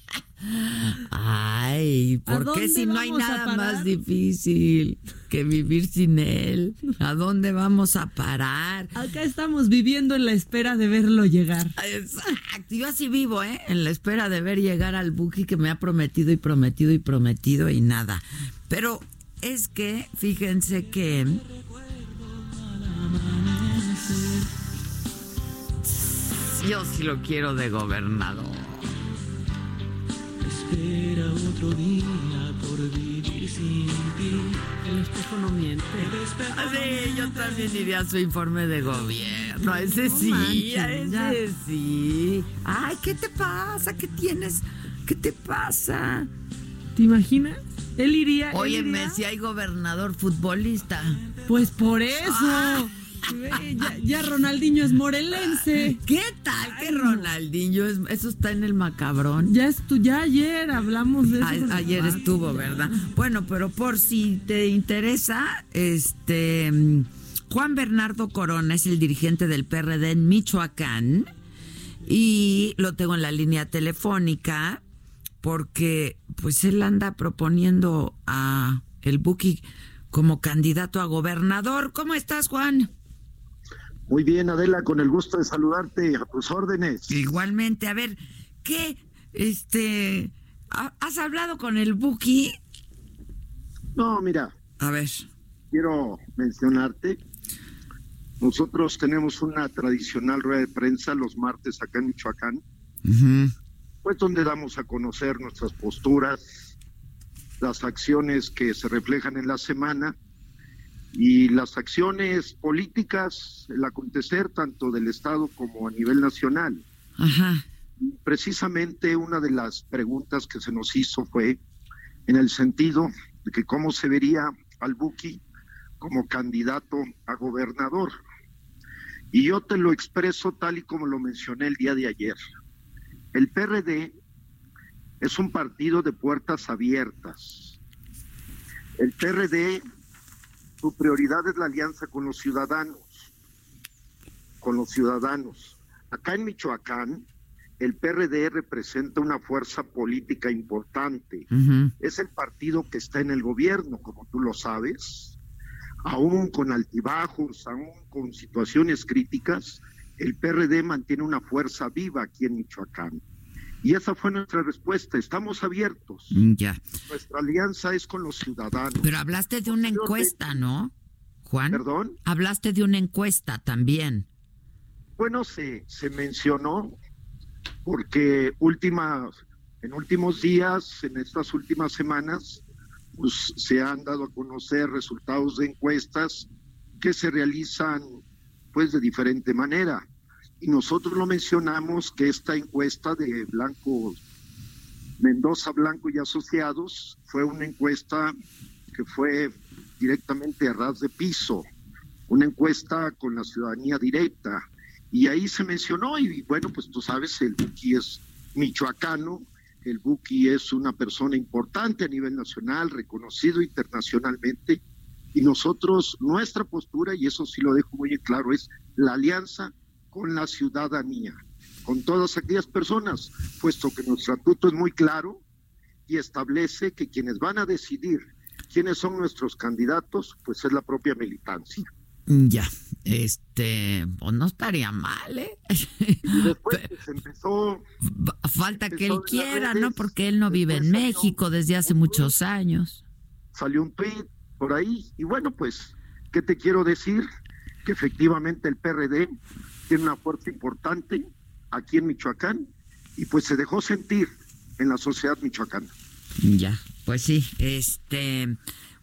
Ay, ¿A ¿por qué si no hay nada más difícil que vivir sin él? ¿A dónde vamos a parar? Acá estamos viviendo en la espera de verlo llegar. Exacto, yo así vivo, ¿eh? En la espera de ver llegar al Buki que me ha prometido y prometido y prometido y nada. Pero es que, fíjense que... Yo sí lo quiero de gobernador. Espera otro día por vivir sin ti. El espejo no miente. Ah, Sí, yo también iría a su informe de gobierno. Ese No sí, manches, ese ya. sí. Ay, ¿qué te pasa? ¿Qué tienes? ¿Qué te pasa? ¿Te imaginas? Él iría. él Óyeme, iría- si hay gobernador futbolista. Pues por eso. Ve, Ya, ya Ronaldinho es morelense. ¿Qué tal que Ronaldinho? es- Eso está en el macabrón. Ya estu ya ayer hablamos de eso. A- ayer estuvo, ¿verdad? Bueno, pero por si te interesa, este mm, Juan Bernardo Corona es el dirigente del PRD en Michoacán y lo tengo en la línea telefónica porque pues él anda proponiendo a el Buki como candidato a gobernador. ¿Cómo estás, Juan? Muy bien, Adela, con el gusto de saludarte a tus órdenes. Igualmente, a ver, ¿qué este ha- has hablado con el Buki? No, mira. A ver. Quiero mencionarte. Nosotros tenemos una tradicional rueda de prensa los martes acá en Michoacán, pues donde damos a conocer nuestras posturas, las acciones que se reflejan en la semana y las acciones políticas, el acontecer tanto del Estado como a nivel nacional. Ajá. Precisamente una de las preguntas que se nos hizo fue en el sentido de que cómo se vería al Buki como candidato a gobernador. Y yo te lo expreso tal y como lo mencioné el día de ayer. El PRD es un partido de puertas abiertas. El PRD, su prioridad es la alianza con los ciudadanos, con los ciudadanos. Acá en Michoacán, el PRD representa una fuerza política importante. Es el partido que está en el gobierno, como tú lo sabes. Aún con altibajos, aún con situaciones críticas, el PRD mantiene una fuerza viva aquí en Michoacán. Y esa fue nuestra respuesta. Estamos abiertos. Mm, ya. Nuestra alianza es con los ciudadanos. Pero hablaste de una encuesta, ¿no, Juan? ¿Perdón? Hablaste de una encuesta también. Bueno, se, se mencionó porque últimas, en últimos días, en estas últimas semanas, pues se han dado a conocer resultados de encuestas que se realizan pues de diferente manera. Y nosotros lo mencionamos que esta encuesta de Blanco, Mendoza Blanco y Asociados fue una encuesta que fue directamente a ras de piso, una encuesta con la ciudadanía directa, y ahí se mencionó, y bueno, pues tú sabes, el Buki es michoacano, el Buki es una persona importante a nivel nacional, reconocido internacionalmente, y nosotros, nuestra postura, y eso sí lo dejo muy claro, es la alianza con la ciudadanía, con todas aquellas personas, puesto que nuestro estatuto es muy claro y establece que quienes van a decidir quiénes son nuestros candidatos, pues es la propia militancia. Ya, este, pues no estaría mal, ¿eh? Y después se empezó. Falta que él quiera, ¿no? Porque él no vive en México desde hace muchos años. Salió un tweet por ahí, y bueno, pues, ¿qué te quiero decir? Que efectivamente el PRD tiene una fuerza importante aquí en Michoacán, y pues se dejó sentir en la sociedad michoacana. Ya, pues sí, este.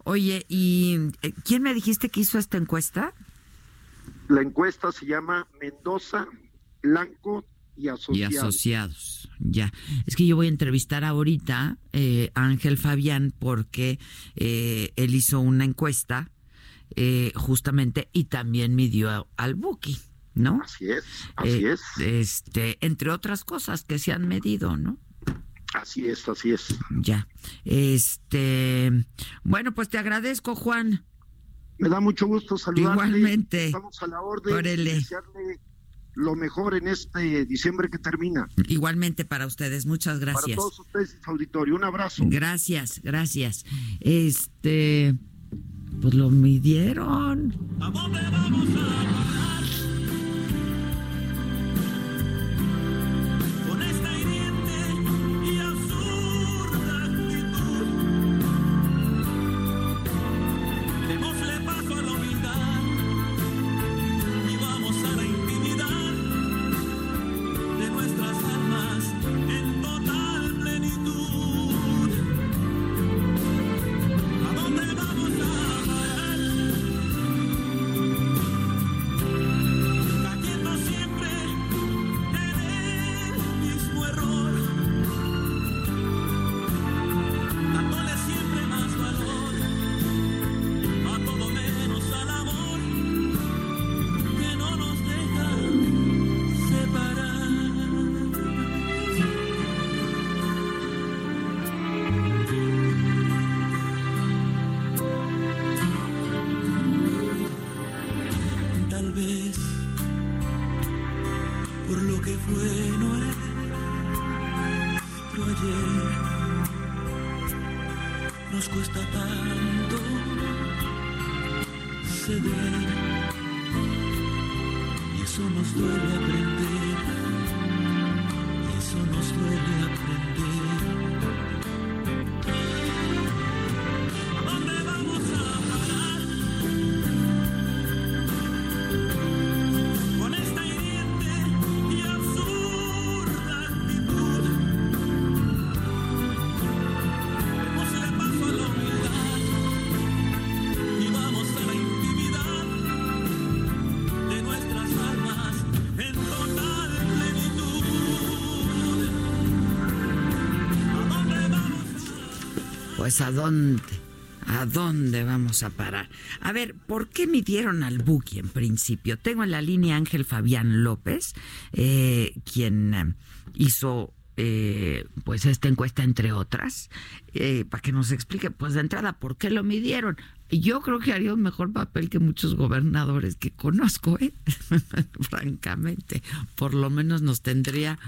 Oye, ¿y eh, quién me dijiste que hizo esta encuesta? La encuesta se llama Mendoza, Blanco y Asociados. Y asociados, ya. Es que yo voy a entrevistar ahorita eh, a Ángel Fabián porque eh, él hizo una encuesta justamente y también midió al Buki, ¿no? Así es, así es. Este, entre otras cosas que se han medido, ¿no? Así es, así es. Ya. Este, bueno, pues te agradezco, Juan. Me da mucho gusto saludarte. Igualmente. Estamos a la orden. Desearle lo mejor en este diciembre que termina. Igualmente para ustedes, muchas gracias. Para todos ustedes, auditorio, un abrazo. Gracias, gracias. Este, pues lo midieron. ¿A dónde vamos a a dónde, a dónde vamos a parar. A ver, ¿por qué midieron al Buki en principio? Tengo en la línea Ángel Fabián López, eh, quien eh, hizo eh, pues esta encuesta entre otras, para que nos explique, pues de entrada, ¿por qué lo midieron? Yo creo que haría un mejor papel que muchos gobernadores que conozco, ¿eh? francamente, por lo menos nos tendría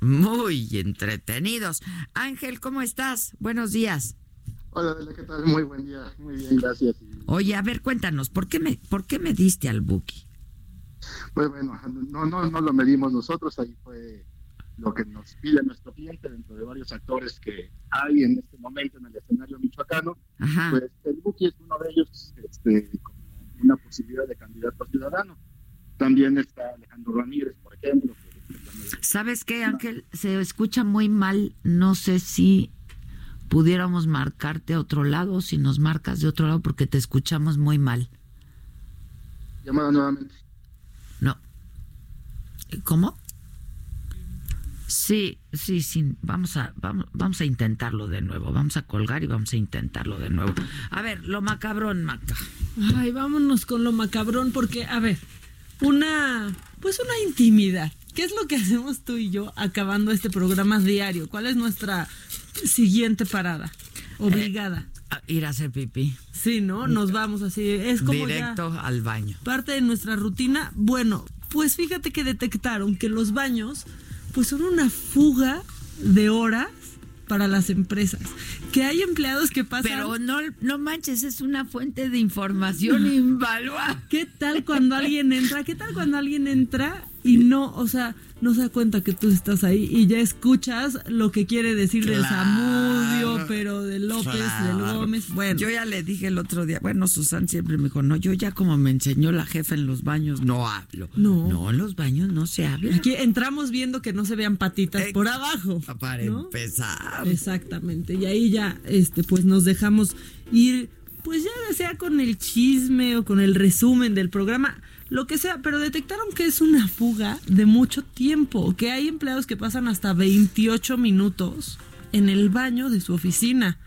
muy entretenidos. Ángel, ¿cómo estás? Buenos días. Hola, ¿qué tal? Muy buen día, muy bien, gracias. Oye, a ver, cuéntanos, ¿por qué me, por qué me diste al Buki? Pues bueno, no, no, no lo medimos nosotros, ahí fue lo que nos pide nuestro cliente dentro de varios actores que hay en este momento en el escenario michoacano. Pues el Buki es uno de ellos este, como una posibilidad de candidato ciudadano. También está Alejandro Ramírez, por ejemplo. ¿Sabes qué, Ángel? Se escucha muy mal. No sé si pudiéramos marcarte a otro lado, si nos marcas de otro lado, porque te escuchamos muy mal. Llamada nuevamente. No. ¿Cómo? Sí, sí, sí. Vamos a, vamos, vamos a intentarlo de nuevo. Vamos a colgar y vamos a intentarlo de nuevo. A ver, lo macabrón, Maca. Ay, vámonos con lo macabrón, porque, a ver, una, pues una intimidad. ¿Qué es lo que hacemos tú y yo acabando este programa diario? ¿Cuál es nuestra siguiente parada? Obligada. Eh, ir a hacer pipí. Sí, ¿no? Nos vamos así. Es como Directo al baño. Parte de nuestra rutina. Bueno, pues fíjate que detectaron que los baños pues son una fuga de horas para las empresas. Que hay empleados que pasan. Pero no, no manches, es una fuente de información invaluable. ¿Qué tal cuando alguien entra? ¿Qué tal cuando alguien entra y no, o sea, no se da cuenta que tú estás ahí y ya escuchas lo que quiere decir del Zamudio, pero de López, del Gómez. Bueno, yo ya le dije el otro día, bueno, Susan siempre me dijo, no, yo ya como me enseñó la jefa en los baños, no hablo. No. No, en los baños no se habla. Aquí entramos viendo que no se vean patitas por abajo. Para empezar. Exactamente. Y ahí ya, este, pues nos dejamos ir, pues ya sea con el chisme o con el resumen del programa lo que sea, pero detectaron que es una fuga de mucho tiempo, que hay empleados que pasan hasta 28 minutos en el baño de su oficina.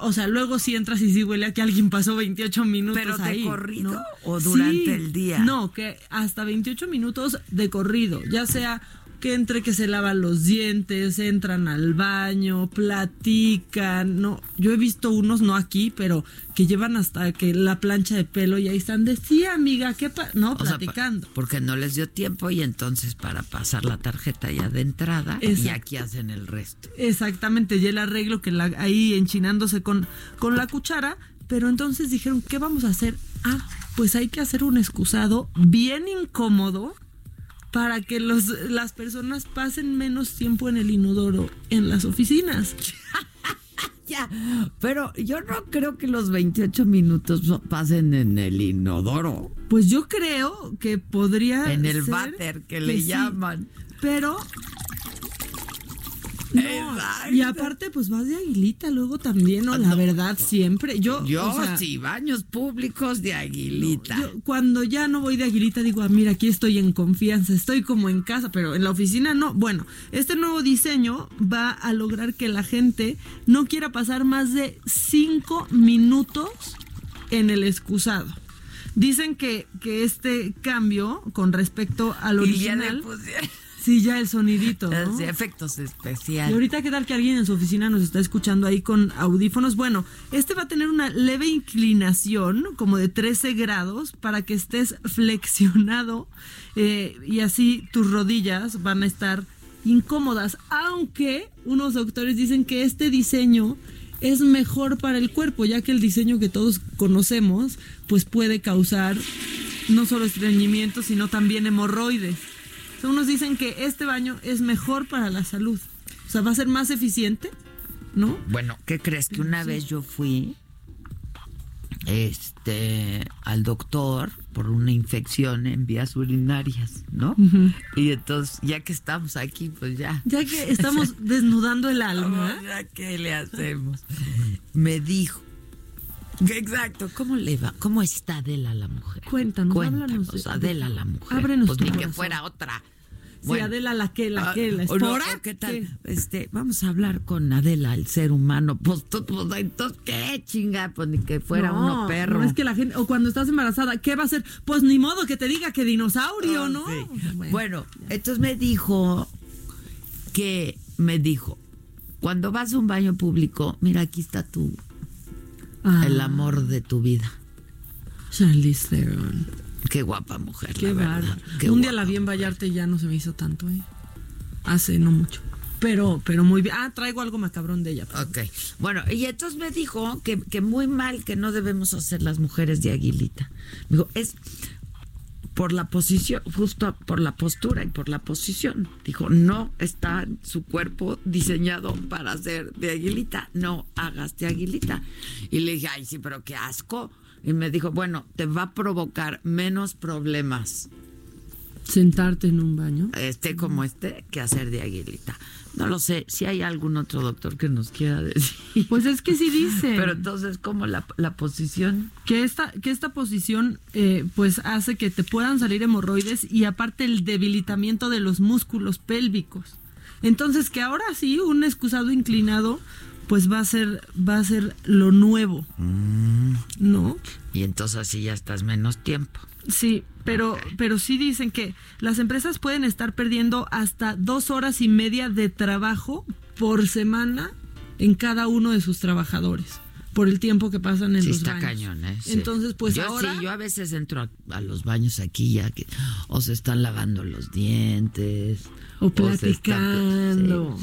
O sea, luego si entras y si huele a que alguien pasó 28 minutos ¿Pero de ahí. corrido o durante el día? No, que hasta 28 minutos de corrido, ya sea que entre que se lavan los dientes, entran al baño, platican, no, yo he visto unos, no aquí, pero que llevan hasta que la plancha de pelo y ahí están de sí, amiga, ¿qué no, platicando. porque no les dio tiempo y entonces para pasar la tarjeta ya de entrada y aquí hacen el resto. Exactamente, y el arreglo que la, ahí enchinándose con, con la cuchara, pero entonces dijeron, ¿qué vamos a hacer? Ah, pues hay que hacer un excusado bien incómodo para que los, las personas pasen menos tiempo en el inodoro en las oficinas. ya, pero yo no creo que los 28 minutos pasen en el inodoro. Pues yo creo que podría. En el ser váter que, le llaman. Pero no, y aparte, pues vas de aguilita luego también, ¿no? La verdad, siempre. Yo, yo sí, baños públicos de aguilita. cuando ya no voy de aguilita, digo, ah, mira, aquí estoy en confianza, estoy como en casa, pero en la oficina no. Bueno, este nuevo diseño va a lograr que la gente no quiera pasar más de cinco minutos en el excusado. Dicen que, que este cambio con respecto al original. Sí, ya el sonidito. ¿no? Sí, efectos especiales. Y ahorita, ¿qué tal que alguien en su oficina nos está escuchando ahí con audífonos? Bueno, este va a tener una leve inclinación, como de 13 grados, para que estés flexionado eh, y así tus rodillas van a estar incómodas. Aunque unos doctores dicen que este diseño es mejor para el cuerpo, ya que el diseño que todos conocemos, pues puede causar no solo estreñimiento, sino también hemorroides. Unos dicen que este baño es mejor para la salud. O sea, va a ser más eficiente, ¿no? Bueno, ¿qué crees? Que una vez yo fui este al doctor por una infección en vías urinarias, ¿no? Y entonces, ya que estamos aquí, pues ya. Ya que estamos desnudando el alma. ya que le hacemos. Me dijo. Exacto, ¿cómo le va? ¿Cómo está Adela la mujer? Cuéntanos, Cuéntanos Adela la mujer. Ábrenos pues ni que fuera otra. Sí, Adela, la que, la ah, que, la espora. ¿Qué tal? Este, vamos a hablar con Adela, el ser humano. Pues, pues entonces, ¿qué chinga? Pues ni que fuera uno perro. No es que la gente, o cuando estás embarazada, ¿qué va a hacer? Pues ni modo que te diga que dinosaurio, ah, ¿no? Bueno, entonces me dijo que, me dijo, cuando vas a un baño público, mira, aquí está tu, el amor de tu vida. Charlize Theron. Qué guapa mujer, Qué la Un día la vi en Vallarte y ya no se me hizo tanto, ¿eh? Hace no mucho. Pero, pero muy bien. Ah, traigo algo macabrón de ella. Ok. Bueno, y entonces me dijo que, que muy mal que no debemos hacer las mujeres de aguilita. Me dijo, es por la posición, justo por la postura y por la posición. Dijo, no está su cuerpo diseñado para ser de aguilita, no hagas de aguilita. Y le dije, ay, sí, pero qué asco. Y me dijo, bueno, te va a provocar menos problemas. Sentarte en un baño. Este como este, que hacer de aguilita. No lo sé, si hay algún otro doctor que nos quiera decir. Pues es que sí dice. Pero entonces, ¿cómo la, la posición? Que esta, que esta posición eh, pues hace que te puedan salir hemorroides y aparte el debilitamiento de los músculos pélvicos. Entonces, que ahora sí, un excusado inclinado pues va a ser va a ser lo nuevo. Mm. ¿No? Y entonces así ya estás menos tiempo. Sí, pero, pero sí dicen que las empresas pueden estar perdiendo hasta dos horas y media de trabajo por semana en cada uno de sus trabajadores por el tiempo que pasan en sí, los está baños. cañón, ¿eh? Entonces, pues yo, ahora... Sí, yo a veces entro a, los baños aquí ya que o se están lavando los dientes o platicando.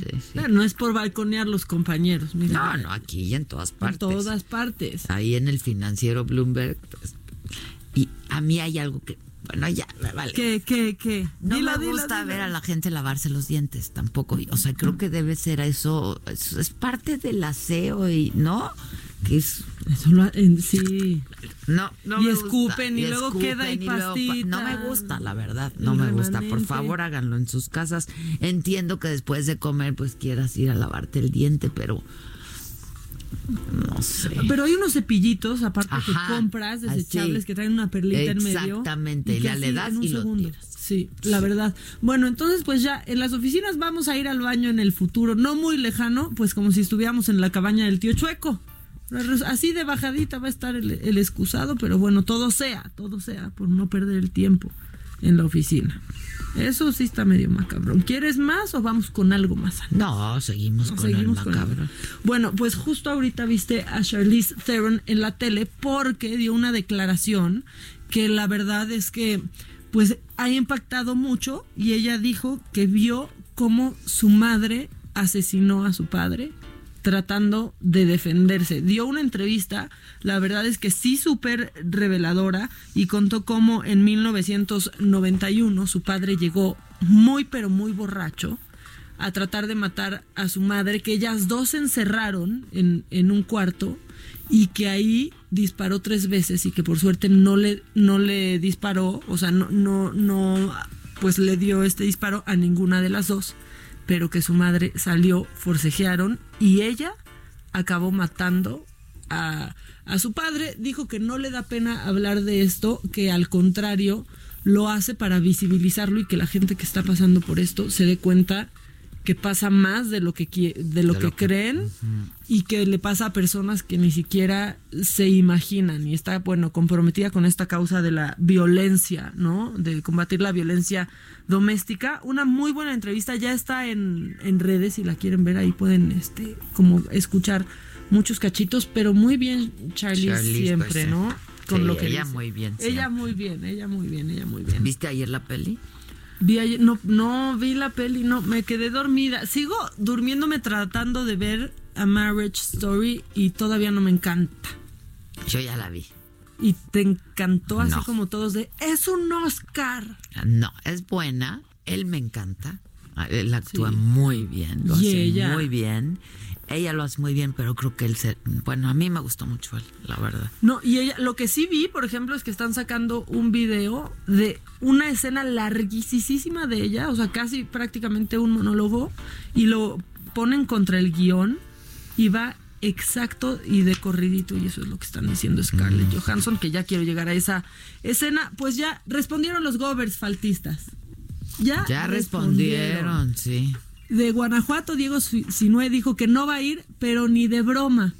no es por balconear los compañeros. Mira. No, no, aquí y en todas partes. En todas partes. Ahí en el financiero Bloomberg. Pues, y a mí hay algo que bueno, ya, vale. ¿Qué, qué, qué? No me gusta ver a la gente lavarse los dientes tampoco. O sea, creo que debe ser eso. Es, parte del aseo y, ¿no? Que es. Eso lo, en, sí. No, no y escupen y, luego queda y pastita. no me gusta, la verdad. No me gusta. Por favor, háganlo en sus casas. Entiendo que después de comer, pues quieras ir a lavarte el diente, pero no sé. Pero hay unos cepillitos, aparte que compras, desechables, que traen una perlita en medio. Exactamente, y ya le das y lo Sí, la verdad. Bueno, entonces pues ya en las oficinas vamos a ir al baño en el futuro, no muy lejano, pues como si estuviéramos en la cabaña del tío Chueco. Así de bajadita va a estar el, el excusado, pero bueno, todo sea, todo sea, por no perder el tiempo en la oficina. Eso sí está medio macabrón. ¿Quieres más o vamos con algo más? No, seguimos con el macabro. bueno, pues justo ahorita viste a Charlize Theron en la tele porque dio una declaración que la verdad es que pues ha impactado mucho y ella dijo que vio cómo su madre asesinó a su padre tratando de defenderse. Dio una entrevista, la verdad es que sí súper reveladora y contó cómo en 1991 su padre llegó muy pero muy borracho a tratar de matar a su madre, que ellas dos se encerraron en, en un cuarto y que ahí disparó tres veces y que por suerte no le, no le disparó, o sea, no, no, no, pues le dio este disparo a ninguna de las dos pero que su madre salió, forcejearon y ella acabó matando a, a, su padre. Dijo que no le da pena hablar de esto, que al contrario lo hace para visibilizarlo y que la gente que está pasando por esto se dé cuenta que pasa más de lo que de lo, que, creen y que le pasa a personas que ni siquiera se imaginan y está bueno comprometida con esta causa de la violencia, ¿no? De combatir la violencia doméstica. Una muy buena entrevista ya está en, en redes si la quieren ver ahí pueden este como escuchar muchos cachitos, pero muy bien Charlie, siempre, pues, ¿no? Con lo que ella muy bien. Ella muy bien, ella muy bien, ella muy bien. ¿Viste ayer la peli? Vi no, no vi la peli, no, me quedé dormida. Sigo durmiéndome tratando de ver A Marriage Story y todavía no me encanta. Yo ya la vi. Y te encantó así como todos de, es un Oscar. No, es buena, él me encanta. Él actúa muy bien, lo hace muy bien. Ella lo hace muy bien, pero creo que él se... Bueno, a mí me gustó mucho él, la verdad. No, y ella, lo que sí vi, por ejemplo, es que están sacando un video de una escena larguísima de ella, o sea, casi prácticamente un monólogo, y lo ponen contra el guion y va exacto y de corridito, y eso es lo que están diciendo Scarlett mm. Johansson, que ya quiero llegar a esa escena. Pues ya respondieron los Govers faltistas. ya, ya respondieron, sí. De Guanajuato, Diego Sinue dijo que no va a ir, pero ni de broma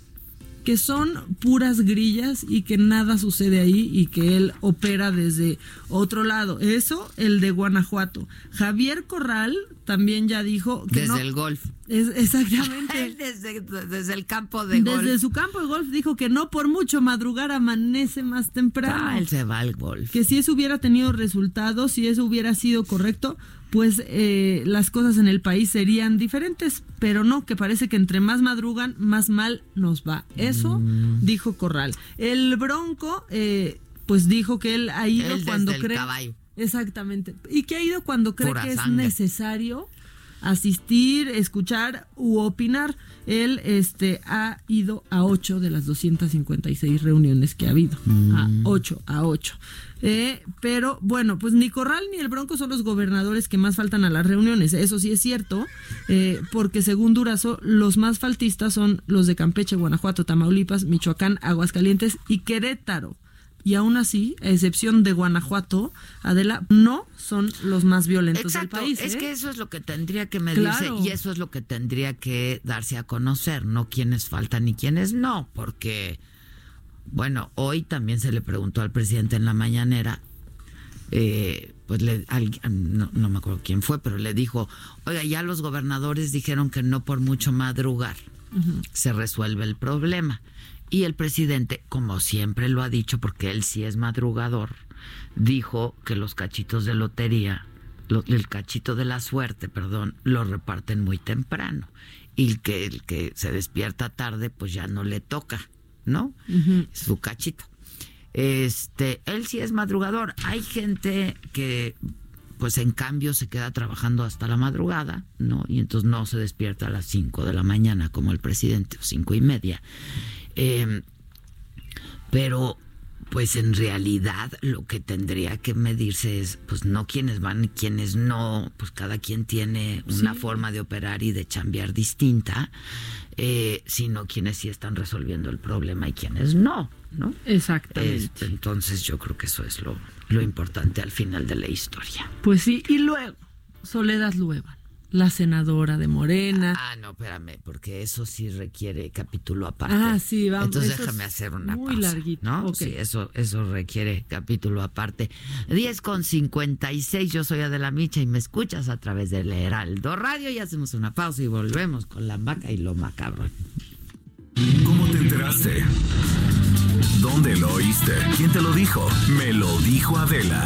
que son puras grillas y que nada sucede ahí y que él opera desde otro lado. Eso, el de Guanajuato. Javier Corral también ya dijo que desde el golf. Es, exactamente. desde, el campo de golf. Desde su campo de golf dijo que no por mucho madrugar amanece más temprano. Ah, él se va al golf. Que si eso hubiera tenido resultados, si eso hubiera sido correcto, pues eh, las cosas en el país serían diferentes, pero no, que parece que entre más madrugan, más mal nos va. Eso mm. dijo Corral. El Bronco, eh, pues dijo que él ha ido cuando cree... Exactamente. Y que ha ido cuando cree que es necesario asistir, escuchar u opinar. Él este, ha ido a ocho de las 256 reuniones que ha habido. A mm. ocho, a ocho. Eh, pero bueno, pues ni Corral ni el Bronco son los gobernadores que más faltan a las reuniones. Eso sí es cierto, eh, porque según Durazo, los más faltistas son los de Campeche, Guanajuato, Tamaulipas, Michoacán, Aguascalientes y Querétaro y aún así, a excepción de Guanajuato, Adela, no son los más violentos del país. Es ¿eh? que eso es lo que tendría que medirse y eso es lo que tendría que darse a conocer, no quiénes faltan y quiénes no, porque, bueno, hoy también se le preguntó al presidente en la mañanera, eh, pues le, no, me acuerdo quién fue, pero le dijo, oiga, ya los gobernadores dijeron que no por mucho madrugar se resuelve el problema. Y el presidente, como siempre lo ha dicho, porque él sí es madrugador, dijo que los cachitos de lotería, el cachito de la suerte, perdón, lo reparten muy temprano. Y que el que se despierta tarde, pues ya no le toca, ¿no? Su cachito. Este, él sí es madrugador. Hay gente que pues en cambio se queda trabajando hasta la madrugada, ¿no? Y entonces no se despierta a las 5 de la mañana como el presidente, o cinco y media. Em, pero pues en realidad lo que tendría que medirse es pues no quienes van y quienes no, pues cada quien tiene una forma de operar y de chambear distinta, eh, sino quienes sí están resolviendo el problema y quienes no, ¿no? Exactamente. Este, entonces yo creo que eso es lo, lo importante al final de la historia. Pues sí, y luego, Soledad Lueva la senadora de Morena. Ah, no, espérame, porque eso sí requiere capítulo aparte. Ah, sí, vamos. Entonces déjame hacer una muy pausa. larguito. ¿no? Sí, eso, eso requiere capítulo aparte. 10 con 56, yo soy Adela Micha y me escuchas a través del Heraldo Radio y hacemos una pausa y volvemos con la vaca y lo macabro. ¿Cómo te enteraste? ¿Dónde lo oíste? ¿Quién te lo dijo? Me lo dijo Adela.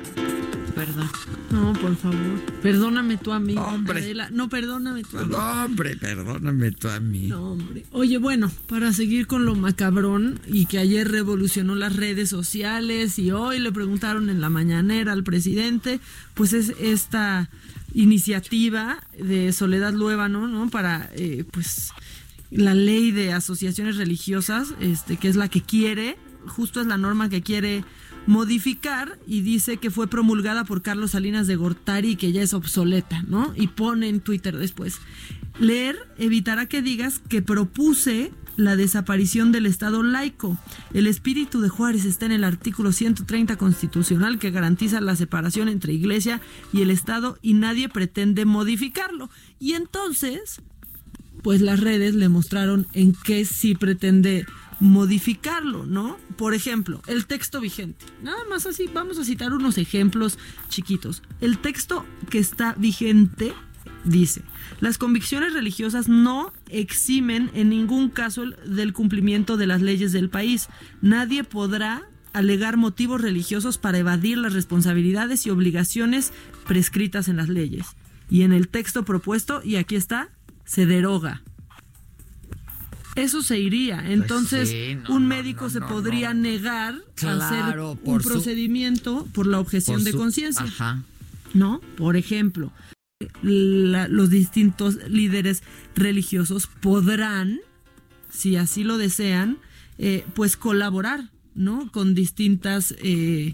Por favor. Perdóname tú a mí. Hombre. No, perdóname tú a mí. hombre, perdóname tú a mí. No, hombre. Oye, bueno, para seguir con lo macabrón y que ayer revolucionó las redes sociales y hoy le preguntaron en la mañanera al presidente, pues es esta iniciativa de Soledad Luébano, ¿no? Para, eh, pues, la ley de asociaciones religiosas, este, que es la que quiere, justo es la norma que quiere modificar y dice que fue promulgada por Carlos Salinas de Gortari que ya es obsoleta, ¿no? Y pone en Twitter después. Leer evitará que digas que propuse la desaparición del Estado laico. El espíritu de Juárez está en el artículo 130 constitucional que garantiza la separación entre Iglesia y el Estado y nadie pretende modificarlo. Y entonces, pues las redes le mostraron en qué sí pretende modificarlo, ¿no? Por ejemplo, el texto vigente. Nada más así, vamos a citar unos ejemplos chiquitos. El texto que está vigente dice, las convicciones religiosas no eximen en ningún caso del cumplimiento de las leyes del país. Nadie podrá alegar motivos religiosos para evadir las responsabilidades y obligaciones prescritas en las leyes. Y en el texto propuesto, y aquí está, se deroga eso se iría. Pues Entonces, un médico se podría negar a hacer un procedimiento por la objeción de conciencia. ¿no? Por ejemplo, los distintos líderes religiosos podrán, si así lo desean, eh, pues colaborar, ¿no? Con distintas eh,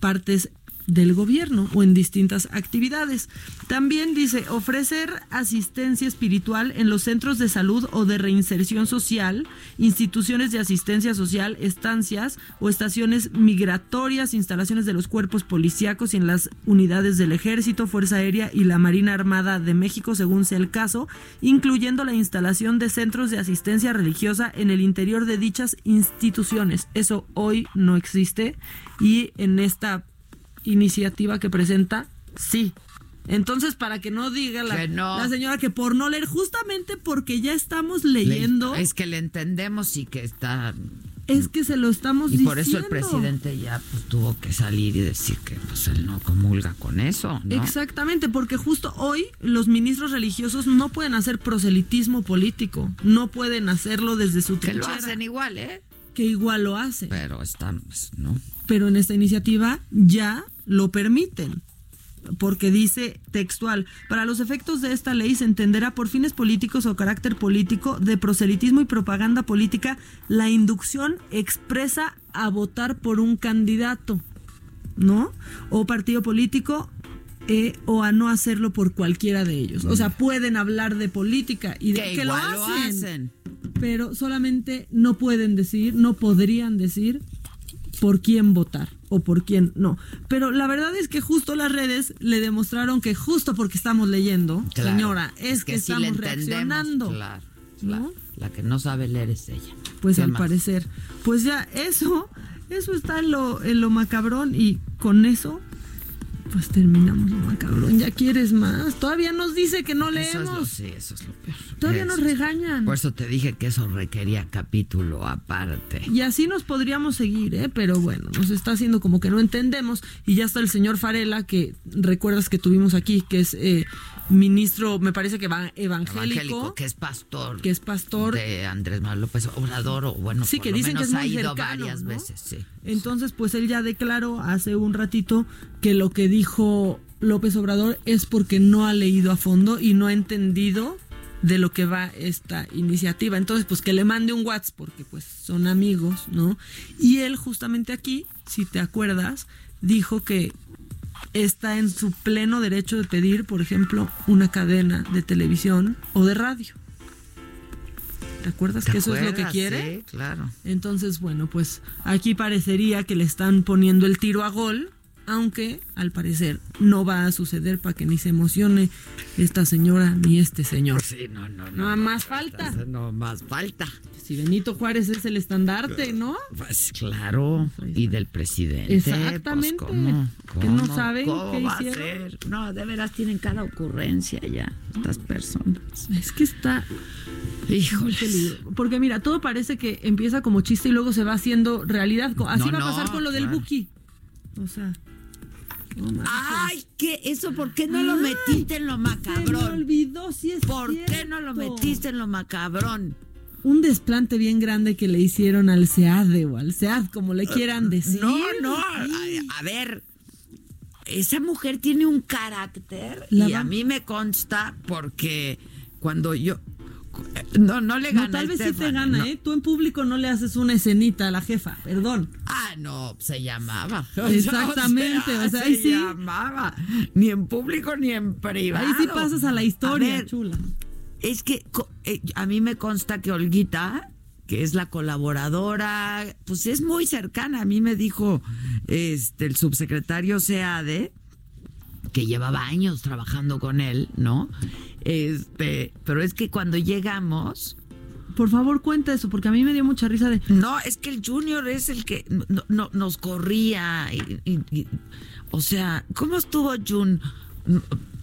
partes del gobierno o en distintas actividades. También dice ofrecer asistencia espiritual en los centros de salud o de reinserción social, instituciones de asistencia social, estancias o estaciones migratorias, instalaciones de los cuerpos policíacos y en las unidades del Ejército, Fuerza Aérea y la Marina Armada de México, según sea el caso, incluyendo la instalación de centros de asistencia religiosa en el interior de dichas instituciones. Eso hoy no existe y en esta iniciativa que presenta, sí. Entonces, para que no diga la, la, señora que por no leer, justamente porque ya estamos leyendo. es que le entendemos y que está. Es que se lo estamos diciendo. Y por eso el presidente ya pues, tuvo que salir y decir que pues, él no comulga con eso. Exactamente, porque justo hoy los ministros religiosos no pueden hacer proselitismo político. No pueden hacerlo desde su Que lo hacen igual, ¿eh? Que igual lo hacen. Pero estamos, ¿no? Pero en esta iniciativa ya lo permiten porque dice textual, para los efectos de esta ley se entenderá por fines políticos o carácter político de proselitismo y propaganda política la inducción expresa a votar por un candidato, ¿no? O partido político eh, o a no hacerlo por cualquiera de ellos. O sea, pueden hablar de política y de que, lo hacen, pero solamente no pueden decir, no podrían decir por quién votar o por quién no. Pero la verdad es que justo las redes le demostraron que justo porque estamos leyendo, señora, es, que, estamos reaccionando. Claro, La que no sabe leer es ella. Pues al parecer. Pues ya, eso, eso está en lo, en lo macabrón y con eso pues terminamos lo macabrón. ¿Ya quieres más? Todavía nos dice que no leemos. Eso es lo, sí, eso es lo peor. Todavía nos regañan. Por eso te dije que eso requería capítulo aparte. Y así nos podríamos seguir, ¿eh? Pero bueno, nos está haciendo como que no entendemos. Y ya está el señor Farela, que recuerdas que tuvimos aquí, que es eh, ministro, me parece que va evangélico, que es pastor. Que es pastor. De Andrés Manuel López Obrador, o bueno, sí, que dicen que es muy ha ido varias veces, sí. Entonces, pues él ya declaró hace un ratito que lo que dijo López Obrador es porque no ha leído a fondo y no ha entendido de lo que va esta iniciativa. Entonces, pues que le mande un WhatsApp porque pues son amigos, ¿no? Y él justamente aquí, si te acuerdas, dijo que está en su pleno derecho de pedir, por ejemplo, una cadena de televisión o de radio. ¿Te acuerdas que eso es lo que quiere? Sí, claro. Entonces, bueno, pues aquí parecería que le están poniendo el tiro a gol aunque al parecer no va a suceder para que ni se emocione esta señora ni este señor. Sí, no, no, no. No, más falta. No más falta. Si Benito Juárez es el estandarte, ¿no? Pues claro, y del presidente. Pues, Exactamente. que no saben qué va hicieron? A ser? No, de veras tienen cada ocurrencia ya estas personas. Es que está Híjole. Porque mira, todo parece que empieza como chiste y luego se va haciendo realidad. Así va a pasar con lo del Buki. O sea, Ay, ¿qué? ¿Eso por qué no lo metiste en lo macabrón? Se me olvidó, si es ¿Por qué no lo metiste en lo macabrón? Un desplante bien grande que le hicieron al SEAD o al SEAD, como le quieran decir. No, no, a, ver, esa mujer tiene un carácter y a mí me consta porque cuando yo, no, no le gana. tal vez sí te gana, ¿eh? Tú en público no le haces una escenita a la jefa, perdón. Ah, no, se llamaba. Exactamente, o sea, se llamaba. Ni en público ni en privado. Ahí sí pasas a la historia, chula. Es que eh, a mí me consta que Olguita, que es la colaboradora, pues es muy cercana. A mí me dijo este el subsecretario SEADE que llevaba años trabajando con él, ¿no? Este, pero es que cuando llegamos, por favor, cuenta eso, porque a mí me dio mucha risa de. No, es que el Junior es el que no, nos corría. o sea, ¿cómo estuvo Jun?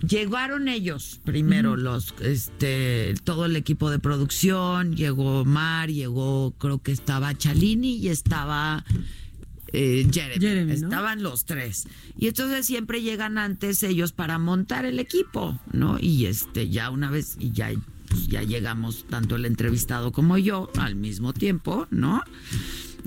Llegaron ellos primero, los, este, todo el equipo de producción, llegó Mar, llegó, creo que estaba Chalini y estaba eh, Jeremy. Estaban los tres. Y entonces siempre llegan antes ellos para montar el equipo, ¿no? Y este, ya una vez, y ya, pues ya llegamos tanto el entrevistado como yo al mismo tiempo, ¿no?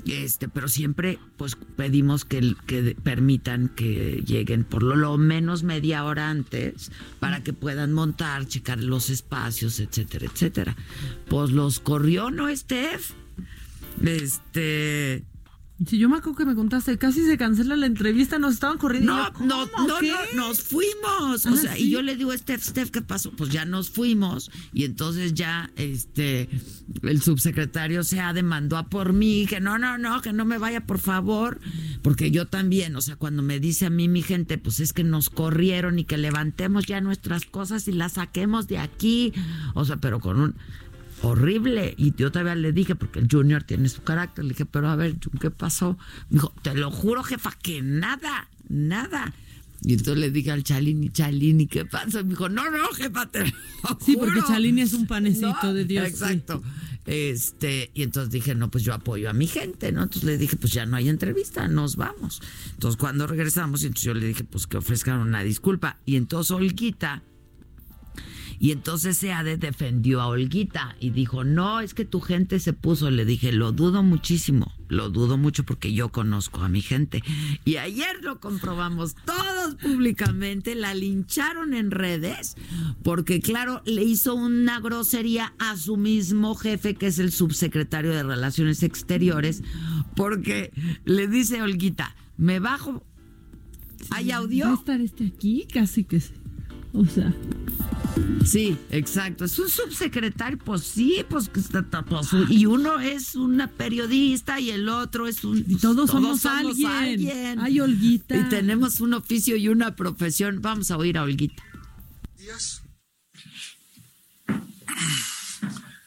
Este, pero siempre pues pedimos que, que permitan que lleguen por lo, lo, menos media hora antes para que puedan montar, checar los espacios, etcétera, etcétera. Pues los corrió, ¿no, Steph? Este, si yo me acuerdo que me contaste, casi se cancela la entrevista, nos estaban corriendo. No, no, no, no, nos fuimos. O ah, sea, y yo le digo a Steph, Steph, ¿qué pasó? Pues ya nos fuimos. Y entonces ya, este, el subsecretario se ha demandó a por mí, que no, no, no, que no me vaya, por favor. Porque yo también, o sea, cuando me dice a mí mi gente, pues es que nos corrieron y que levantemos ya nuestras cosas y las saquemos de aquí. O sea, pero con un horrible. Y yo todavía le dije, porque el Junior tiene su carácter, le dije, pero a ver, ¿qué pasó? Me dijo, te lo juro, jefa, que nada, nada. Y entonces le dije al Chalini, Chalini, ¿qué pasa? Me dijo, no, no, jefa, te lo Sí, porque Chalini es un panecito de Dios. Exacto. Este, y entonces dije, no, pues yo apoyo a mi gente, ¿no? Entonces le dije, pues ya no hay entrevista, nos vamos. Entonces cuando regresamos, entonces yo le dije, pues que ofrezcan una disculpa. Y entonces Olguita y entonces Seade defendió a Olguita y dijo, no, es que tu gente se puso. Le dije, lo dudo muchísimo, lo dudo mucho porque yo conozco a mi gente. Y ayer lo comprobamos todos públicamente, la lincharon en redes porque, claro, le hizo una grosería a su mismo jefe, que es el subsecretario de Relaciones Exteriores, porque le dice Olguita, me bajo. ¿Hay audio? ¿Va a estar este aquí? Casi que sí. O sea. Sí, exacto. Es un subsecretario, pues sí, pues que está pues, y uno es una periodista y el otro es un. Y todos, somos, alguien. Ay, Olguita. Y tenemos un oficio y una profesión. Vamos a oír a Olguita. Días.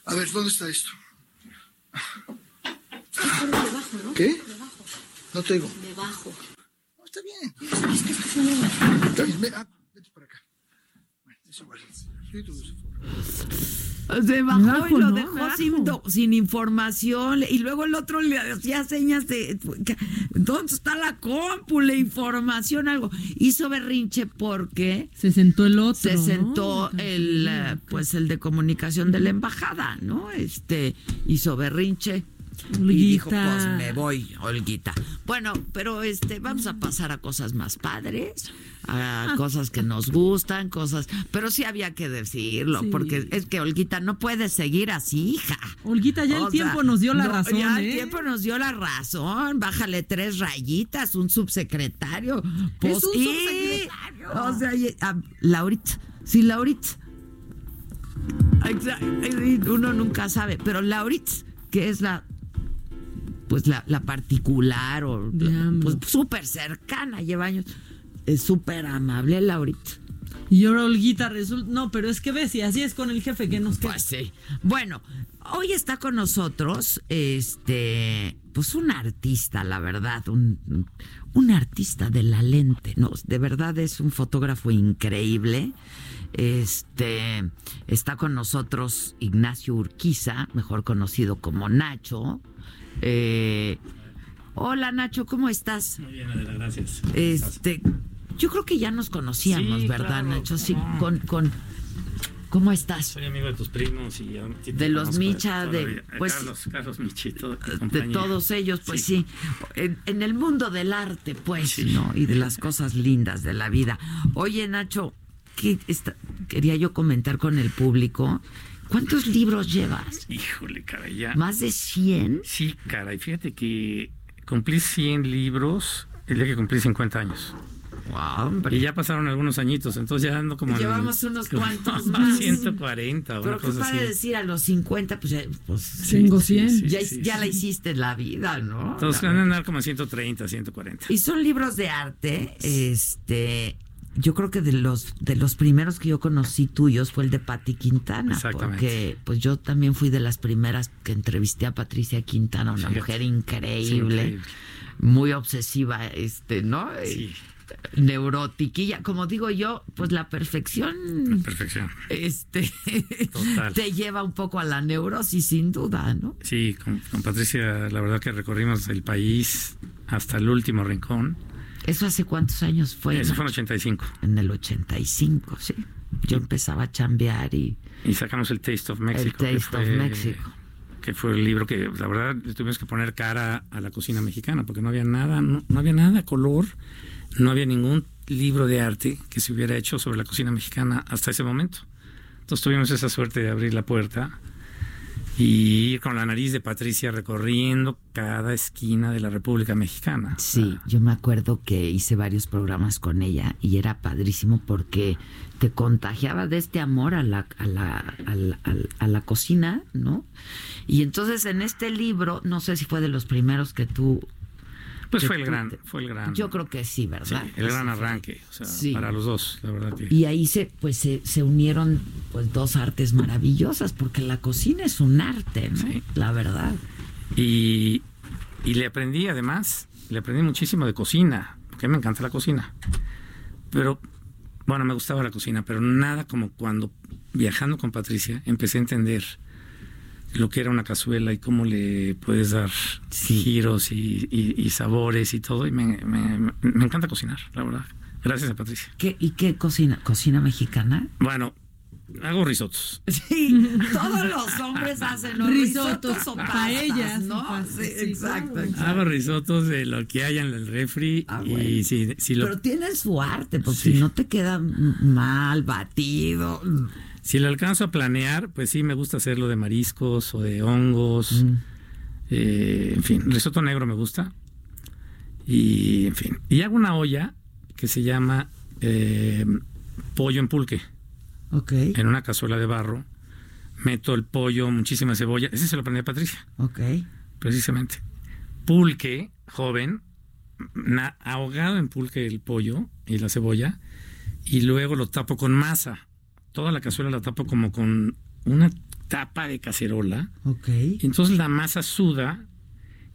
A ver, ¿dónde está esto? Debajo, ¿no? ¿Qué? Debajo. No te digo. Debajo. No, está bien. Es que está bien. Ah, vete para acá. Es igual. Se bajó y lo dejó sin, información. Y luego el otro le hacía señas de. ¿Dónde está la compu? La información, algo. Hizo berrinche porque. Se sentó el otro. Se sentó el. Pues el de comunicación de la embajada, ¿no? Este. Hizo berrinche. Y dijo, pues me voy, Olguita. Bueno, pero este, vamos a pasar a cosas más padres, a ah. cosas que nos gustan, cosas. Pero sí había que decirlo, porque es que Olguita no puede seguir así, hija. Olguita, ya el tiempo nos dio la razón. Ya el ¿eh? tiempo nos dio la razón. Bájale tres rayitas, un subsecretario. Pues, es un subsecretario. O sea, ah, Laurit, sí, Laurit. Uno nunca sabe, pero Laurit, que es la pues la, particular o pues súper cercana, lleva años. Es súper amable, Laurita. Y ahora Olguita resulta. No, pero es que ves, y así es con el jefe que nos queda. Pues sí. Bueno, hoy está con nosotros, este, pues un artista, la verdad, un, un artista de la lente, ¿no? De verdad es un fotógrafo increíble. Este, está con nosotros Ignacio Urquiza, mejor conocido como Nacho. Eh, hola Nacho, ¿cómo estás? Muy bien, Adela, gracias. Este, yo creo que ya nos conocíamos, ¿verdad, Nacho? Sí, con, con ¿Cómo estás? Soy amigo de tus primos y de los Micha, de, pues, Carlos, Carlos Michi, de todos ellos, pues sí. En, el mundo del arte, pues, ¿no? Y de las cosas lindas de la vida. Oye, Nacho, ¿qué quería yo comentar con el público ¿Cuántos libros llevas? Híjole, caray, ya. ¿Más de 100? Sí, caray, fíjate que cumplí 100 libros el día que cumplí 50 años. Wow. Y ya pasaron algunos añitos, entonces ya ando como... Llevamos unos cuantos más. 140 Pero qué para decir, a los 50, pues, ya, pues tengo 100. ya, ya la hiciste en la vida, ¿no? Entonces van a andar como 130, 140. Y son libros de arte, este yo creo que de los de los primeros que yo conocí tuyos fue el de Patti Quintana, porque pues yo también fui de las primeras que entrevisté a Patricia Quintana, una mujer increíble, muy obsesiva, este, ¿no? Sí. Neurotiquilla, como digo yo, pues la perfección, la perfección, este, te lleva un poco a la neurosis, sin duda, ¿no? Sí, con, con Patricia, la verdad que recorrimos el país hasta el último rincón ¿Eso hace cuántos años fue? Eso fue en el 85. En el 85, sí. Yo empezaba a chambear y... Y sacamos el Taste of Mexico. El Taste of Mexico. que fue el libro que la verdad le tuvimos que poner cara a la cocina mexicana, porque no había nada, no, no había nada color, no había ningún libro de arte que se hubiera hecho sobre la cocina mexicana hasta ese momento. Entonces tuvimos esa suerte de abrir la puerta y ir con la nariz de Patricia recorriendo cada esquina de la República Mexicana. Sí, yo me acuerdo que hice varios programas con ella y era padrísimo porque te contagiaba de este amor a la, a la, a la, a la cocina, ¿no? Y entonces en este libro, no sé si fue de los primeros que tú pues fue el gran, fue el gran. Yo creo que sí, ¿verdad? el gran arranque, o sea, para los dos, la verdad que. Y ahí se, pues se, se, unieron pues dos artes maravillosas, porque la cocina es un arte, ¿no? La verdad. Y, y le aprendí además, le aprendí muchísimo de cocina, porque me encanta la cocina. Pero, bueno, me gustaba la cocina, pero nada como cuando viajando con Patricia empecé a entender lo que era una cazuela y cómo le puedes dar giros y, sabores y todo. Y me, encanta cocinar, la verdad. Gracias a Patricia. ¿Qué, ¿Y qué cocina? ¿Cocina mexicana? Bueno, hago risotos. Sí, todos los hombres hacen risotos, o paellas, ¿no? Sí, exacto, Hago risotos de lo que haya en el refri. Ah, y si, si lo... Pero tiene su arte, porque si no te queda mal, batido. Si lo alcanzo a planear, pues sí, me gusta hacerlo de mariscos o de hongos. Mm. Eh, en fin, risotto negro me gusta. Y, en fin. Y hago una olla que se llama eh, pollo en pulque. Ok. En una cazuela de barro. Meto el pollo, muchísima cebolla. Ese se lo aprendí a Patricia. Ok. Precisamente. Pulque, joven, ahogado en pulque el pollo y la cebolla. Y luego lo tapo con masa toda la cazuela la tapo como con una tapa de cacerola. Ok. Entonces la masa suda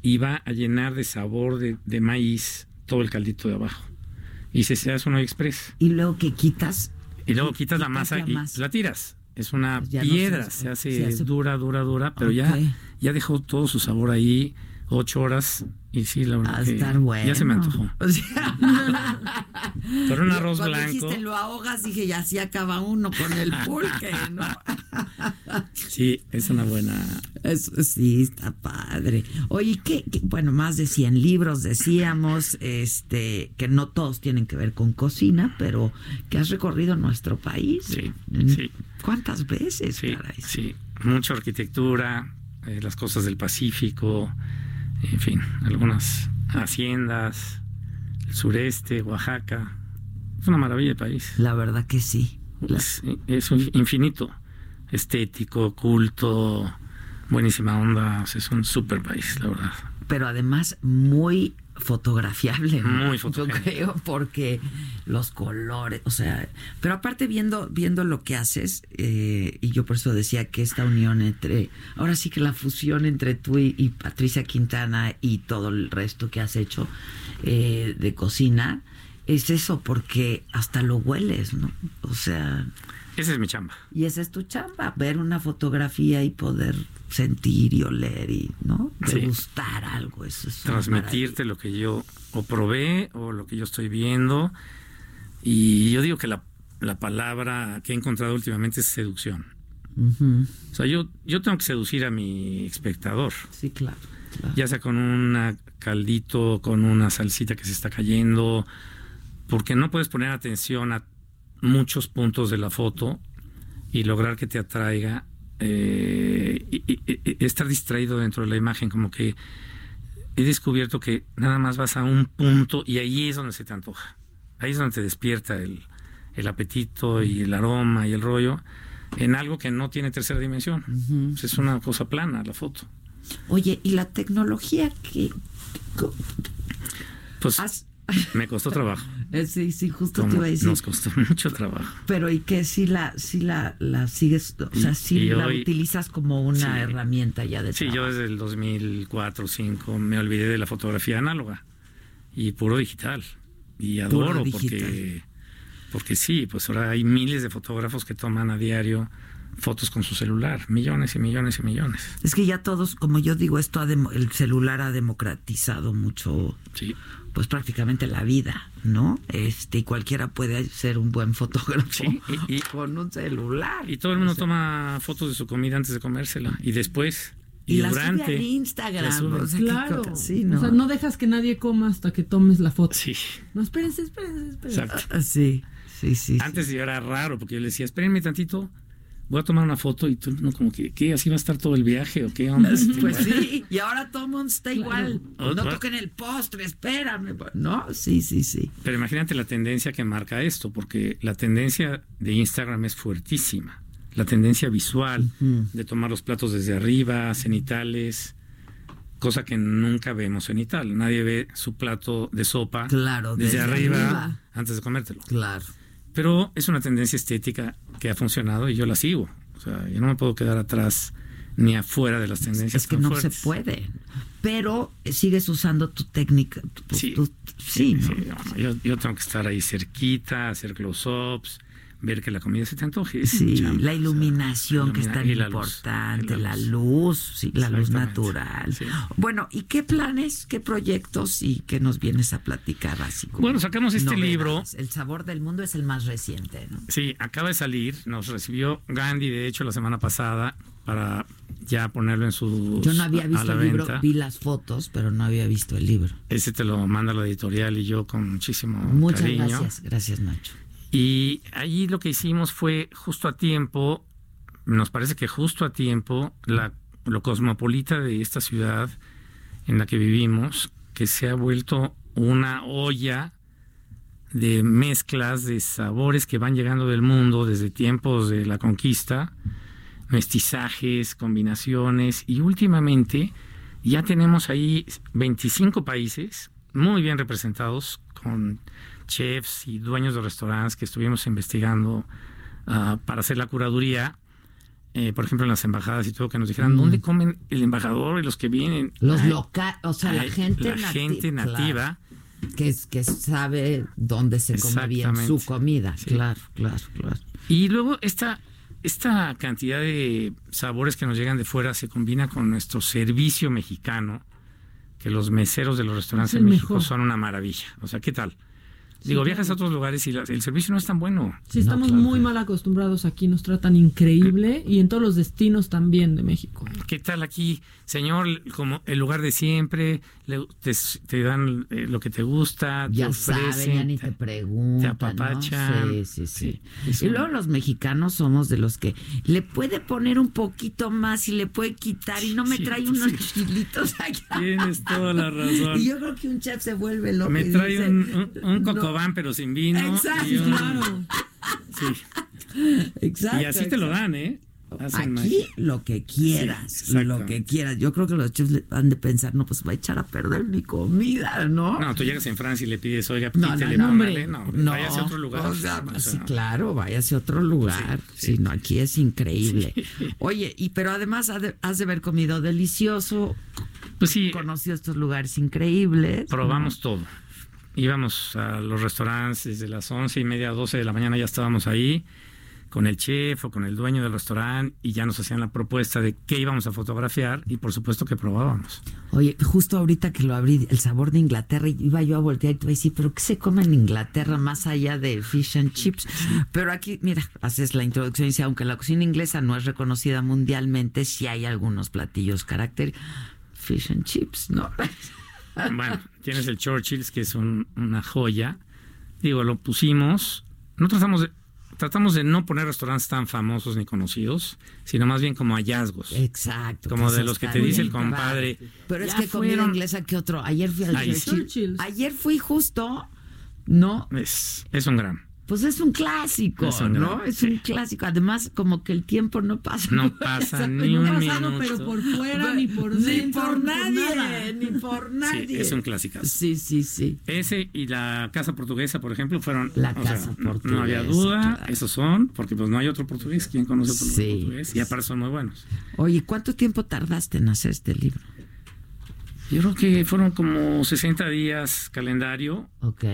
y va a llenar de sabor de, maíz todo el caldito de abajo. Y se, se hace un express. Y luego que quitas. Y luego quitas, la, masa y la tiras. Es una piedra, se, hace dura, dura, dura, pero ya, ya dejó todo su sabor ahí ocho horas y sí, la verdad. estar bueno. Ya se me antojó. Pero un arroz Cuando blanco. Dijiste, lo ahogas, dije, ya así acaba uno con el pulque, ¿no? sí, es una buena. sí, está padre. Oye, ¿qué, Bueno, más de 100 libros decíamos, este, que no todos tienen que ver con cocina, pero que has recorrido nuestro país. Sí, sí. ¿Cuántas veces? Sí, sí. Mucha arquitectura, eh, las cosas del Pacífico en fin, algunas haciendas, el sureste, Oaxaca. Es una maravilla el país. La verdad que sí. Es, es infinito, estético, culto, buenísima onda, es un super país, la verdad. Pero además muy fotografiable. Muy fotografiable. Yo creo, porque los colores, o sea, pero aparte viendo, viendo lo que haces, eh, y yo por eso decía que esta unión entre, ahora sí que la fusión entre tú y, Patricia Quintana y todo el resto que has hecho eh, de cocina, es eso, porque hasta lo hueles, ¿no? O sea... Esa es mi chamba. Y esa es tu chamba, ver una fotografía y poder sentir y oler y, ¿no? Degustar algo. Eso es Transmitirte lo que yo o probé o lo que yo estoy viendo. Y yo digo que la, palabra que he encontrado últimamente es seducción. O sea, yo, yo tengo que seducir a mi espectador. Sí, claro, Ya sea con un caldito, con una salsita que se está cayendo, porque no puedes poner atención a muchos puntos de la foto y lograr que te atraiga eh, y, estar distraído dentro de la imagen, como que he descubierto que nada más vas a un punto y ahí es donde se te antoja. Ahí es donde te despierta el, el apetito y el aroma y el rollo en algo que no tiene tercera dimensión. Pues es una cosa plana la foto. Oye, ¿y la tecnología que... Pues me costó trabajo. Eh, sí, sí, justo te iba a decir. Nos costó mucho trabajo. Pero ¿y qué si la, si la, la sigues, o sea, si la utilizas como una herramienta ya de Sí, yo desde el 2004 2005 me olvidé de la fotografía análoga y puro digital. Y adoro porque porque sí, pues ahora hay miles de fotógrafos que toman a diario fotos con su celular, millones y millones y millones. Es que ya todos, como yo digo, esto el celular ha democratizado mucho, sí. Pues prácticamente la vida, ¿no? Este, y cualquiera puede ser un buen fotógrafo y, con un celular. Y todo el mundo toma fotos de su comida antes de comérsela y después y, la durante, Instagram. O sea, claro. ¿no? O sea, no dejas que nadie coma hasta que tomes la foto. Sí. No, espérense, espérense, espérense. Exacto. Ah, sí, sí, sí. Antes yo era raro porque yo le decía, espérenme tantito, voy a tomar una foto y tú, no, como que, ¿qué? ¿Así va a estar todo el viaje o qué onda? pues sí, y ahora todo el mundo está igual. No toquen el postre, espérame. No, sí, sí, sí. Pero imagínate la tendencia que marca esto, porque la tendencia de Instagram es fuertísima la tendencia visual de tomar los platos desde arriba, cenitales, cosa que nunca vemos cenital. Nadie ve su plato de sopa desde, arriba, antes de comértelo. Claro. Pero es una tendencia estética que ha funcionado y yo la sigo. O sea, yo no me puedo quedar atrás ni afuera de las tendencias. Es que no se puede. Pero sigues usando tu técnica. sí, sí, yo, yo, tengo que estar ahí cerquita, hacer close-ups, ver que la comida se te antoje. Sí, la iluminación que es tan importante, la luz, sí, la luz natural. Bueno, ¿y qué planes, qué proyectos y qué nos vienes a platicar así? Bueno, sacamos este libro. El sabor del mundo es el más reciente, ¿no? Sí, acaba de salir, nos recibió Gandhi, de hecho, la semana pasada para ya ponerlo en su Yo no había visto el libro, vi las fotos, pero no había visto el libro. Ese te lo manda la editorial y yo con muchísimo Muchas cariño. gracias, gracias Nacho. Y allí lo que hicimos fue justo a tiempo, nos parece que justo a tiempo, la, lo cosmopolita de esta ciudad en la que vivimos, que se ha vuelto una olla de mezclas de sabores que van llegando del mundo desde tiempos de la conquista, mestizajes, combinaciones y últimamente ya tenemos ahí 25 países muy bien representados con chefs y dueños de restaurantes que estuvimos investigando ah, para hacer la curaduría. Eh, por ejemplo, en las embajadas y todo, que nos dijeran mm. dónde comen el embajador y los que vienen. Los locales, o sea, la gente, la gente nativa. que, que sabe dónde se come bien su comida. Claro, claro, claro. Y luego esta, esta cantidad de sabores que nos llegan de fuera se combina con nuestro servicio mexicano, que los meseros de los restaurantes en México son una maravilla. O sea, ¿qué tal? Digo, viajas a otros lugares y el servicio no es tan bueno. Sí, estamos muy mal acostumbrados aquí, nos tratan increíble y en todos los destinos también de México. ¿Qué tal aquí, señor? Como el lugar de siempre, te, dan eh, lo que te gusta, ya te ofrecen, saben, ya ni te, preguntan, te apapachan. Sí, sí, sí. y luego los mexicanos somos de los que le puede poner un poquito más y le puede quitar y no me trae unos chilitos allá. Tienes toda la razón. Y yo creo que un chef se vuelve loco. Me trae un, un, van pero sin vino. Exacto, Sí. Exacto. Y así te lo dan, ¿eh? Aquí lo que quieras, lo que quieras. Yo creo que los chefs han de pensar, no, pues va a echar a perder mi comida, ¿no? No, tú llegas en Francia y le pides, oiga, no, no, no, hombre, no, no, váyase a otro lugar. O sea, sí, claro, váyase a otro lugar. Sí, no, aquí es increíble. Oye, y pero además has de, haber comido delicioso. Pues sí. Conocido estos lugares increíbles. Probamos todo íbamos a los restaurantes desde las once y media, doce de la mañana ya estábamos ahí con el chef o con el dueño del restaurante y ya nos hacían la propuesta de qué íbamos a fotografiar y por supuesto que probábamos. Oye, justo ahorita que lo abrí, el sabor de Inglaterra, iba yo a voltear y te iba a decir, pero ¿qué se come en Inglaterra más allá de fish and chips? Pero aquí, mira, haces la introducción y dice, aunque la cocina inglesa no es reconocida mundialmente, sí hay algunos platillos carácter fish and chips, ¿no? Bueno, tienes el Churchill's, que es una joya. Digo, lo pusimos. No tratamos de, tratamos de no poner restaurantes tan famosos ni conocidos, sino más bien como hallazgos. Exacto. Como de los que te dice el compadre. Pero es que comida inglesa que otro. Ayer fui al Churchill's. Ayer fui justo, ¿no? Es, es un gran. Pues es un clásico, ¿no? Es un clásico. Además, como que el tiempo no pasa. No pasa ni un minuto. pero por fuera, ni por dentro. Ni por nadie, ni por nadie. Sí, es un clásico. Sí, sí, sí. Ese y la Casa Portuguesa, por ejemplo, fueron... La Casa Portuguesa. No había duda, esos son, porque pues no hay otro portugués. ¿Quién conoce otro portugués? Y aparte son muy buenos. Oye, ¿cuánto tiempo tardaste en hacer este libro? Yo creo que fueron como 60 días calendario. Ok.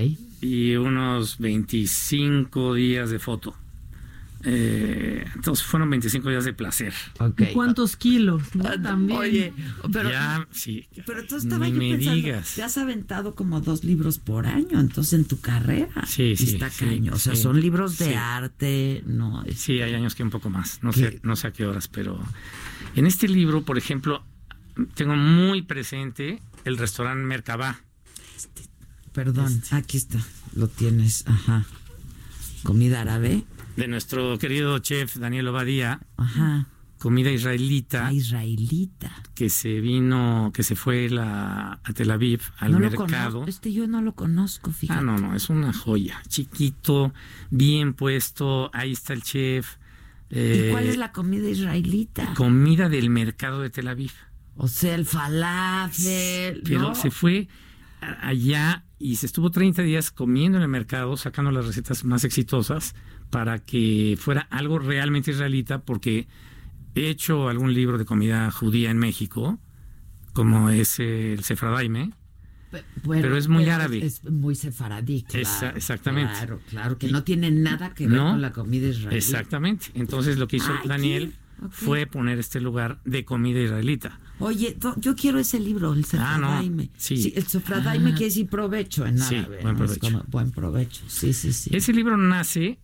Y unos 25 días de foto. Eh, entonces fueron 25 días de placer. Okay. ¿Cuántos kilos? Ah, También. Oye, pero, ya, sí. Pero tú estabas me digas. te has aventado como dos libros por año, entonces en tu carrera. Sí, sí. Está caño. O sea, son libros de arte, no. Sí, hay años que un poco más. No sé, no sé a qué horas, pero en este libro, por ejemplo, tengo muy presente el restaurante Mercabá. Perdón, este. aquí está, lo tienes, ajá. Comida árabe. De nuestro querido chef Daniel Obadía. Ajá. Comida israelita. Ah, israelita. Que se vino, que se fue la, a Tel Aviv al no mercado. Este yo no lo conozco, fíjate. Ah, no, no, es una joya. Chiquito, bien puesto, ahí está el chef. ¿Y cuál es la comida israelita? Comida del mercado de Tel Aviv. O sea, el falafel. Pero ¿no? se fue allá y se estuvo 30 días comiendo en el mercado, sacando las recetas más exitosas para que fuera algo realmente israelita, porque he hecho algún libro de comida judía en México, como es el Sefradaime, pero es muy pero árabe. Es, muy sefaradí, claro, Esa, exactamente. Claro, claro, que no tiene nada que ver No, con la comida israelí. Exactamente. Entonces lo que hizo Ay, Daniel fue poner este lugar de comida israelita. Oye, yo quiero ese libro, el Ah, no, Sefradaime. sí. el Sefradaime Ah. quiere decir provecho en Sí, árabe. buen ¿no? Es provecho. como buen provecho, sí, sí, sí. Ese libro nace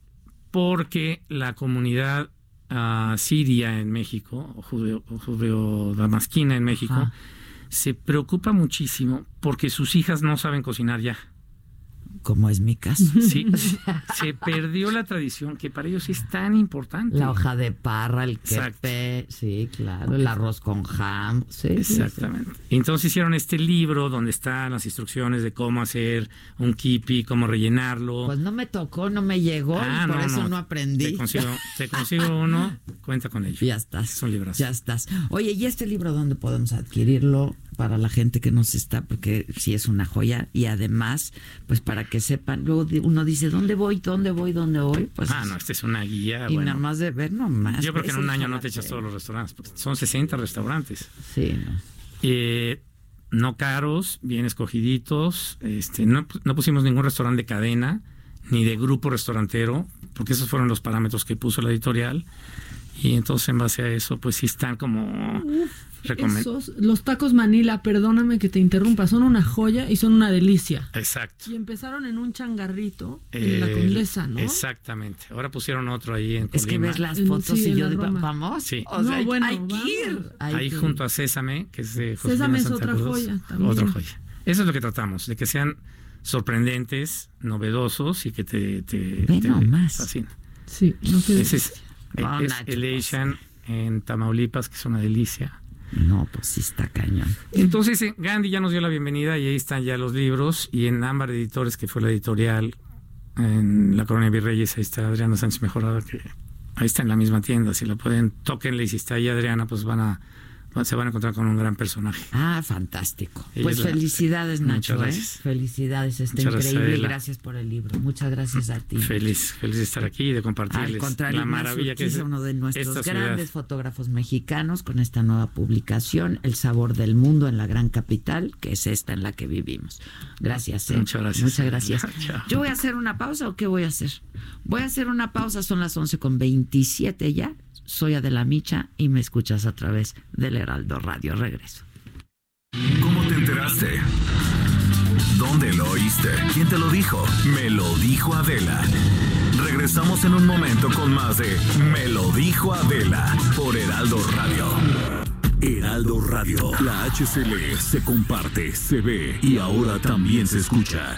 porque la comunidad ah, siria en México, o judeo, judeo-damasquina en México, se preocupa muchísimo porque sus hijas no saben cocinar ya. Como es mi caso. Sí, se perdió la tradición que para ellos es tan importante. La hoja de parra, el kepe, sí, claro, el arroz con ham, sí, sí, sí. Exactamente. Entonces hicieron este libro donde están las instrucciones de cómo hacer un kipi, cómo rellenarlo. Pues no me tocó, no me llegó, Ah, y por no, eso no. no, aprendí. Te consigo, te consigo uno, cuenta con ello. Ya estás. Es un librazo. Ya estás. Oye, ¿y este libro dónde podemos adquirirlo? Para la gente que nos está, porque sí es una joya. Y además, pues para que sepan, luego uno dice, ¿dónde voy? ¿Dónde voy? ¿Dónde voy? Pues, ah, no, esta es una guía. y bueno. nada más de ver, no más. Yo creo que en ves un año no te echas todos los restaurantes, porque son 60 restaurantes. Sí, no. Eh, no caros, bien escogiditos. Este, no, no pusimos ningún restaurante de cadena, ni de grupo restaurantero, porque esos fueron los parámetros que puso la editorial. Y entonces en base a eso, pues sí están como recomen- Esos, los tacos Manila, perdóname que te interrumpa, son una joya y son una delicia. Exacto. Y empezaron en un changarrito en la Eh, Condesa, ¿no? Exactamente. Ahora pusieron otro ahí en Es que Colima. ves las En- fotos sí, y en yo digo, vamos. Sí. O sea, No, hay- bueno, hay que ir. hay ahí que ir. junto a Sésame, que es de Josefina Sésame es Santa otra Cruz. joya también. Otra joya. Eso es lo que tratamos, de que sean sorprendentes, novedosos y que te, te, Ve te nomás. fascinen. Sí, no Ese es, es Nacho, Elation en Tamaulipas, que es una delicia. No, pues sí está cañón. Entonces, Gandhi ya nos dio la bienvenida y ahí están ya los libros. Y en Ámbar Editores, que fue la editorial en la Colonia Virreyes, ahí está Adriana Sánchez Mejorada, que ahí está en la misma tienda. Si la pueden, tóquenle y si está ahí Adriana, pues van a se van a encontrar con un gran personaje. Ah, fantástico. Ella Pues es la- felicidades, Muchas Nacho. ¿eh? gracias. Felicidades, está Muchas gracias, increíble. Adela. Gracias por el libro. Muchas gracias a ti. Feliz, feliz de estar aquí y de Al compartirles contrario, la maravilla que es uno de nuestros grandes fotógrafos mexicanos con esta nueva publicación, El sabor del mundo en la gran capital, que es esta en la que vivimos. Gracias. ¿eh? Muchas gracias. Muchas gracias. Yo voy a hacer una pausa o qué voy a hacer? Voy a hacer una pausa, son las 11 con 27 ya. Soy Adela Micha y me escuchas a través del Heraldo Radio. Regreso. ¿Cómo te enteraste? ¿Dónde lo oíste? ¿Quién te lo dijo? Me lo dijo Adela. Regresamos en un momento con más de Me lo dijo Adela por Heraldo Radio. Heraldo Radio. La HCL se comparte, se ve y ahora también se escucha.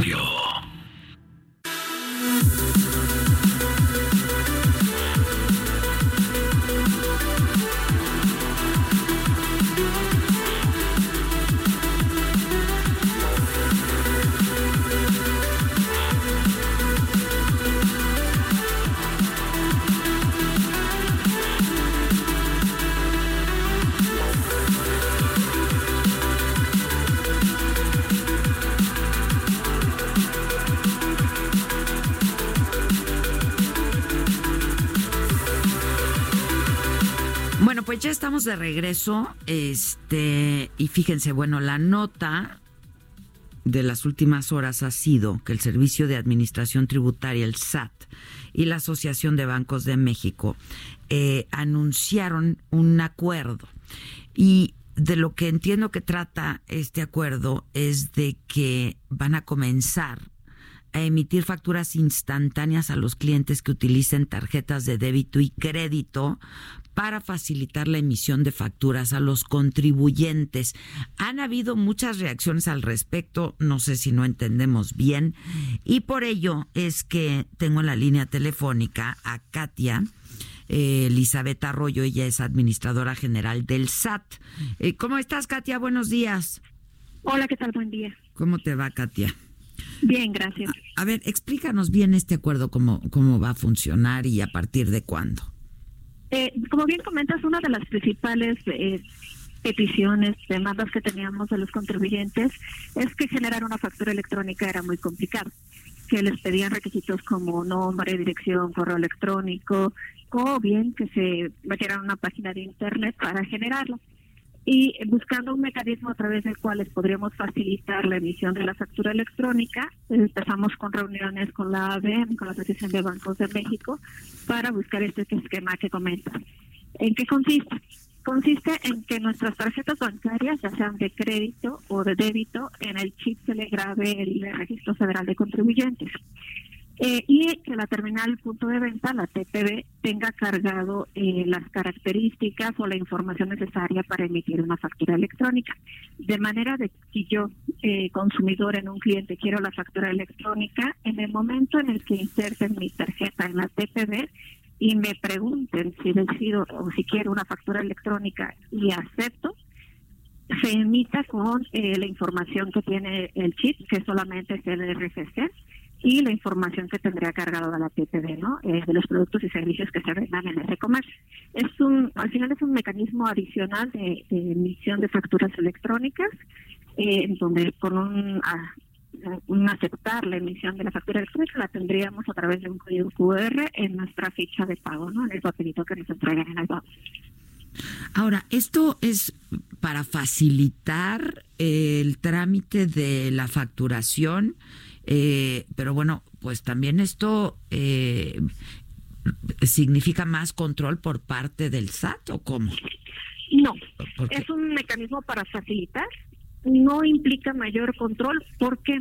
Pues ya estamos de regreso. Este, y fíjense, bueno, la nota de las últimas horas ha sido que el Servicio de Administración Tributaria, el SAT, y la Asociación de Bancos de México eh, anunciaron un acuerdo. Y de lo que entiendo que trata este acuerdo es de que van a comenzar a emitir facturas instantáneas a los clientes que utilicen tarjetas de débito y crédito para facilitar la emisión de facturas a los contribuyentes. Han habido muchas reacciones al respecto, no sé si no entendemos bien, y por ello es que tengo en la línea telefónica a Katia. Eh, Elizabeth Arroyo, ella es administradora general del SAT. Eh, ¿Cómo estás, Katia? Buenos días. Hola, ¿qué tal? Buen día. ¿Cómo te va, Katia? Bien, gracias. A, ver, explícanos bien este acuerdo, cómo, cómo va a funcionar y a partir de cuándo. Eh, como bien comentas, una de las principales eh, peticiones, demandas que teníamos de los contribuyentes es que generar una factura electrónica era muy complicado, que les pedían requisitos como nombre, dirección, correo electrónico, o bien que se metieran una página de internet para generarlo y buscando un mecanismo a través del cual les podríamos facilitar la emisión de la factura electrónica, empezamos con reuniones con la ABM, con la Asociación de Bancos de México, para buscar este esquema que comentas. ¿En qué consiste? Consiste en que nuestras tarjetas bancarias, ya sean de crédito o de débito, en el chip se le grabe el Registro Federal de Contribuyentes. Eh, y que la terminal punto de venta, la TPV, tenga cargado eh, las características o la información necesaria para emitir una factura electrónica. De manera de que si yo, eh, consumidor en un cliente, quiero la factura electrónica, en el momento en el que inserten mi tarjeta en la TPV y me pregunten si decido o si quiero una factura electrónica y acepto, se emita con la información que tiene el chip, que solamente es el RFC, y la información que tendría cargado la TPD, ¿no? Eh, de los productos y servicios que se vendan en ese comercio. Es un, al final es un mecanismo adicional de, emisión de facturas electrónicas, eh, donde con un, un aceptar la emisión de la factura electrónica la tendríamos a través de un código QR en nuestra ficha de pago, ¿no? En el papelito que nos entregan en el banco. Ahora, esto es para facilitar el trámite de la facturación eh, pero bueno, pues también esto eh, significa más control por parte del SAT o cómo? No, es un mecanismo para facilitar, no implica mayor control. ¿Por qué?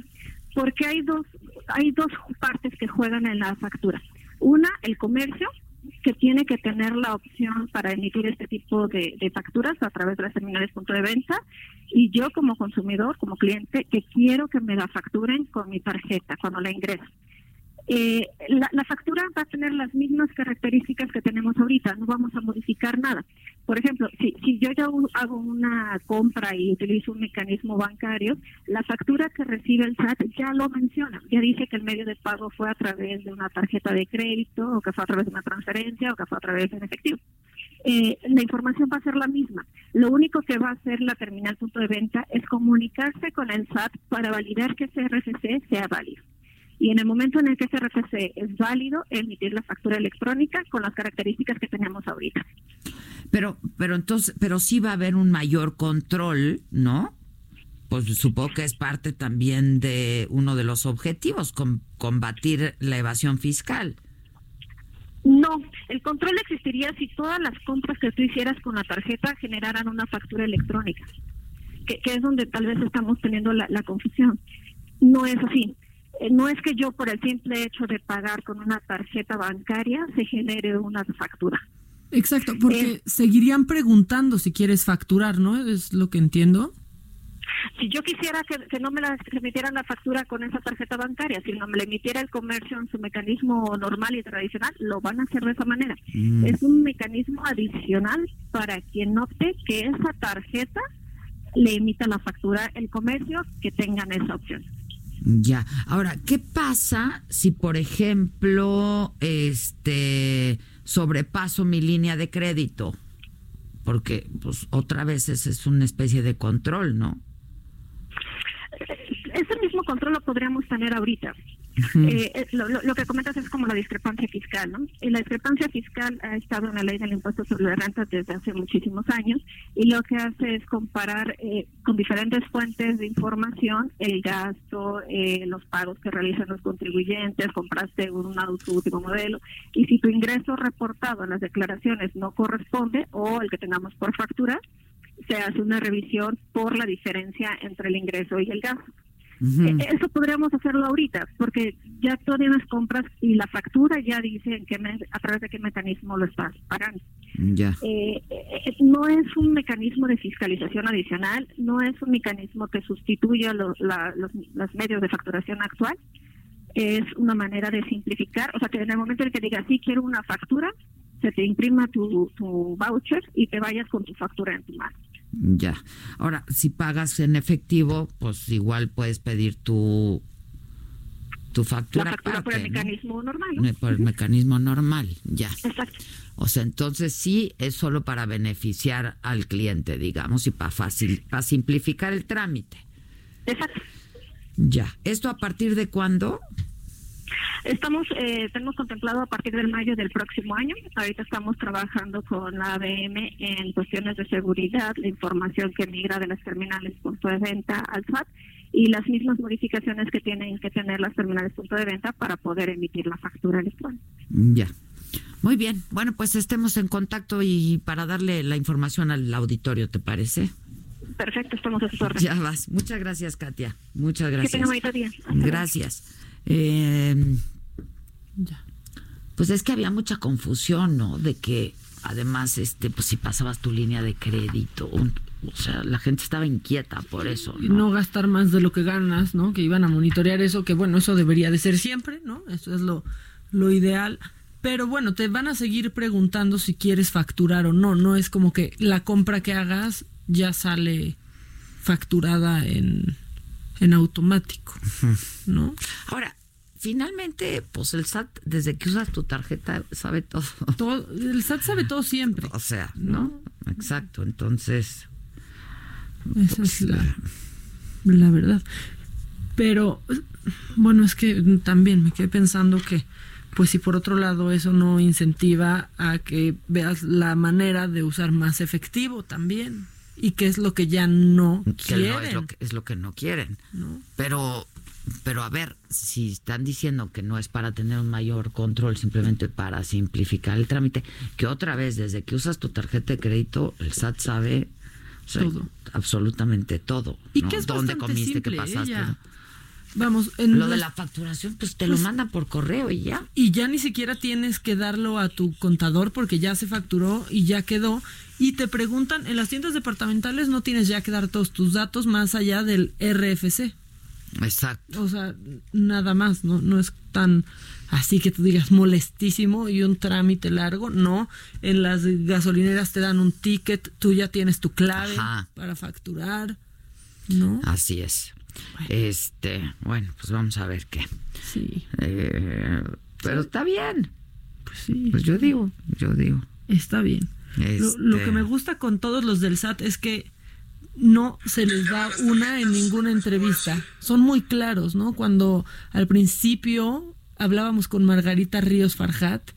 Porque hay dos, hay dos partes que juegan en la factura. Una, el comercio, que tiene que tener la opción para emitir este tipo de, facturas a través de las terminales punto de venta y yo como consumidor, como cliente, que quiero que me la facturen con mi tarjeta cuando la ingreso. Eh, la, factura va a tener las mismas características que tenemos ahorita, no vamos a modificar nada. Por ejemplo, si, si yo ya hago una compra y utilizo un mecanismo bancario, la factura que recibe el SAT ya lo menciona, ya dice que el medio de pago fue a través de una tarjeta de crédito o que fue a través de una transferencia o que fue a través de un efectivo. Eh, la información va a ser la misma. Lo único que va a hacer la terminal punto de venta es comunicarse con el SAT para validar que ese RFC sea válido y en el momento en el que ese RFC es válido, emitir la factura electrónica con las características que tenemos ahorita. Pero, pero entonces, pero sí va a haber un mayor control, ¿no? Pues supongo que es parte también de uno de los objetivos, combatir la evasión fiscal. No, el control existiría si todas las compras que tú hicieras con la tarjeta generaran una factura electrónica, que, es donde tal vez estamos teniendo la confusión. No es así. Eh, no es que yo por el simple hecho de pagar con una tarjeta bancaria se genere una factura. Exacto, porque eh, seguirían preguntando si quieres facturar, ¿no? Es lo que entiendo. Si yo quisiera que, no me la emitieran la factura con esa tarjeta bancaria, si no me la emitiera el comercio en su mecanismo normal y tradicional, lo van a hacer de esa manera. Mm. Es un mecanismo adicional para quien opte que esa tarjeta le emita la factura el comercio que tengan esa opción. Ya. Ahora, ¿qué pasa si, por ejemplo, este sobrepaso mi línea de crédito? Porque, pues, otra vez ese es una especie de control, ¿no? Ese mismo control lo podríamos tener ahorita. Eh, eh, lo, que comentas es como la discrepancia fiscal, ¿no? Y la discrepancia fiscal ha estado en la ley del impuesto sobre la renta desde hace muchísimos años y lo que hace es comparar eh, con diferentes fuentes de información el gasto, los pagos que realizan los contribuyentes, compraste un auto último modelo y si tu ingreso reportado en las declaraciones no corresponde o el que tengamos por factura, se hace una revisión por la diferencia entre el ingreso y el gasto. Eh, Eso podríamos hacerlo ahorita, porque ya tú tienes compras y la factura ya dice en qué me- a través de qué mecanismo lo estás pagando. Ya. Eh, eh, no es un mecanismo de fiscalización adicional, no es un mecanismo que sustituya lo- la- los, los medios de facturación actual, es una manera de simplificar, o sea que en el momento en que digas, sí, quiero una factura, se te imprima tu, tu voucher y te vayas con tu factura en tu mano. Ya. Ahora, si pagas en efectivo, pues igual puedes pedir tu tu factura, la factura por el mecanismo normal. Por el mecanismo normal, ya. Exacto. O sea, entonces sí es solo para beneficiar al cliente, digamos, y para facil, para simplificar el trámite. Exacto. Ya. ¿Esto a partir de cuándo? Estamos, eh, tenemos contemplado a partir del mayo del próximo año. Ahorita estamos trabajando con la ABM en cuestiones de seguridad, la información que migra de las terminales punto de venta al SAT y las mismas modificaciones que tienen que tener las terminales punto de venta para poder emitir la factura electrónica. Ya. Muy bien. Bueno, pues estemos en contacto y para darle la información al auditorio, ¿te parece? Perfecto, estamos a sus órdenes. Ya vas. Muchas gracias, Katia. Muchas Que gracias. tengan bonito día. Hasta luego. Eh, Pues es que había mucha confusión, ¿no? De que además, este, pues si pasabas tu línea de crédito, un- o sea, la gente estaba inquieta por eso, ¿no? no gastar más de lo que ganas, ¿no? Que iban a monitorear eso, que bueno, eso debería de ser siempre, ¿no? Eso es lo, lo ideal. Pero bueno, te van a seguir preguntando si quieres facturar o no. No es como que la compra que hagas ya sale facturada en, en automático, ¿no? Ahora, finalmente, pues el SAT, desde que usas tu tarjeta, sabe todo. Todo, el SAT sabe todo siempre. O sea, ¿no? Exacto. Entonces, Esa es la, la verdad. Pero, bueno, es que también me quedé pensando que, pues si por otro lado eso no incentiva a que veas la manera de usar más efectivo también. Y que es lo que ya no que quieren. no es lo que, es lo que no quieren. ¿no? Pero, pero a ver, si están diciendo que no es para tener un mayor control, simplemente para simplificar el trámite, que otra vez, desde que usas tu tarjeta de crédito, el SAT sabe o sea, Todo. absolutamente todo. Y ¿no? que es ¿Dónde comiste? ¿Qué simple, pasaste? ella. Vamos, en Lo de la facturación, pues te Pues- lo mandan por correo y ya. y ya ni siquiera tienes que darlo a tu contador porque ya se facturó y ya quedó. Y te preguntan, en las tiendas departamentales no tienes ya que dar todos tus datos más allá del RFC. Exacto. O sea, nada más, no, no es tan así que tú digas molestísimo y un trámite largo. No, en las gasolineras te dan un ticket, tú ya tienes tu clave Ajá. para facturar. ¿No? Así es. Este, bueno, pues vamos a ver qué. Sí. Eh, pero está bien. Pues sí. Pues yo digo, yo digo. Está bien. Lo, lo Este- que me gusta con todos los del SAT es que no se les da una en ninguna entrevista. Son muy claros, ¿no? Cuando al principio hablábamos con Margarita Ríos Farjat,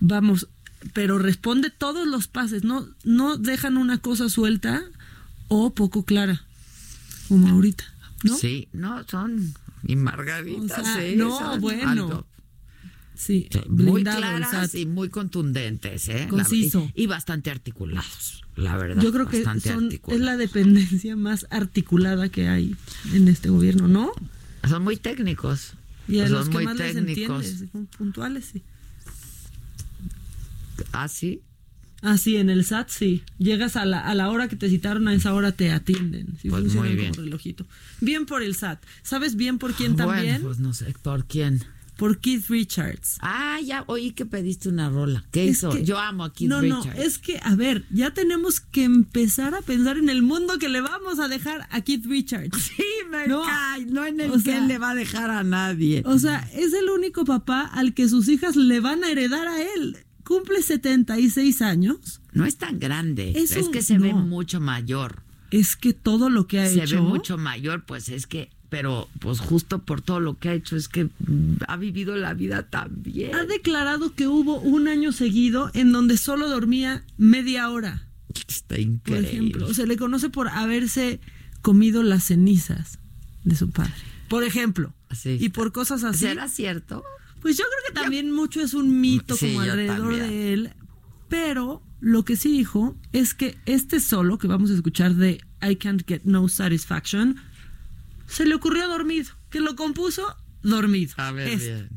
vamos, pero responde todos los pases, no, no dejan una cosa suelta o poco clara, como ahorita, ¿no? Sí, no, son. Y Margarita, O sea, sí, no, son bueno. Sí, muy blindado claras y muy contundentes, ¿eh? Conciso. y, bastante articulados, la verdad. Yo creo que son, es la dependencia más articulada que hay en este gobierno, ¿no? Son muy técnicos. Y a son los que muy más les técnicos. entiendes, son puntuales, sí. Ah, sí. Ah, sí, en el SAT sí. Llegas a la, a la hora que te citaron, a esa hora te atienden. Sí, Pues muy bien. como relojito. Bien por el SAT. ¿Sabes bien por quién Bueno, también? pues no sé, ¿por quién? Por Keith Richards. Ah, ya oí que pediste una rola. ¿Qué Es hizo? que- Yo amo a Keith no, Richards. no, es que, a ver, ya tenemos que empezar a pensar en el mundo que le vamos a dejar a Keith Richards. Sí, me No, cae, no en el que sea- él le va a dejar a nadie. O sea, es el único papá al que sus hijas le van a heredar a él. Cumple 76 años. No es tan grande. Es que se ve mucho mayor. Es que todo lo que ha se hecho. ve mucho mayor, pues es que, pero pues justo por todo lo que ha hecho, es que ha vivido la vida tan bien. Ha declarado que hubo un año seguido en donde solo dormía media hora, Está por increíble. ejemplo. Se le conoce por haberse comido las cenizas de su padre. Por ejemplo. Sí. Y por cosas así. ¿Será cierto? Pues yo creo que también mucho es un mito Sí, como alrededor de él. Pero lo que sí dijo es que este solo que vamos a escuchar de I Can't Get No Satisfaction se le ocurrió dormido, que lo compuso dormido. A ver, Este. bien.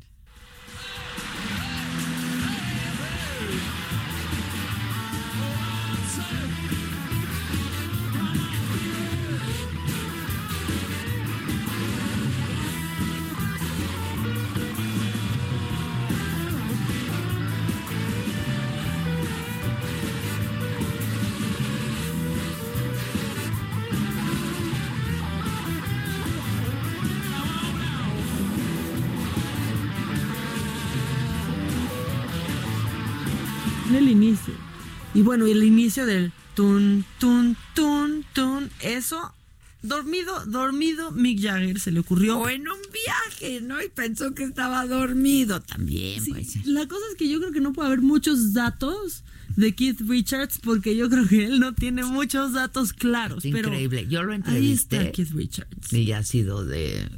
Y bueno, el inicio del tun, tun, tun, tun, eso, dormido, dormido, Mick Jagger se le ocurrió. O en un viaje, ¿no? Y pensó que estaba dormido también. Sí, puede ser. la cosa es que yo creo que no puede haber muchos datos de Keith Richards porque yo creo que él no tiene muchos datos claros. Es pero increíble. Yo lo Ahí entrevisté. está Keith Richards. Y ha sido de,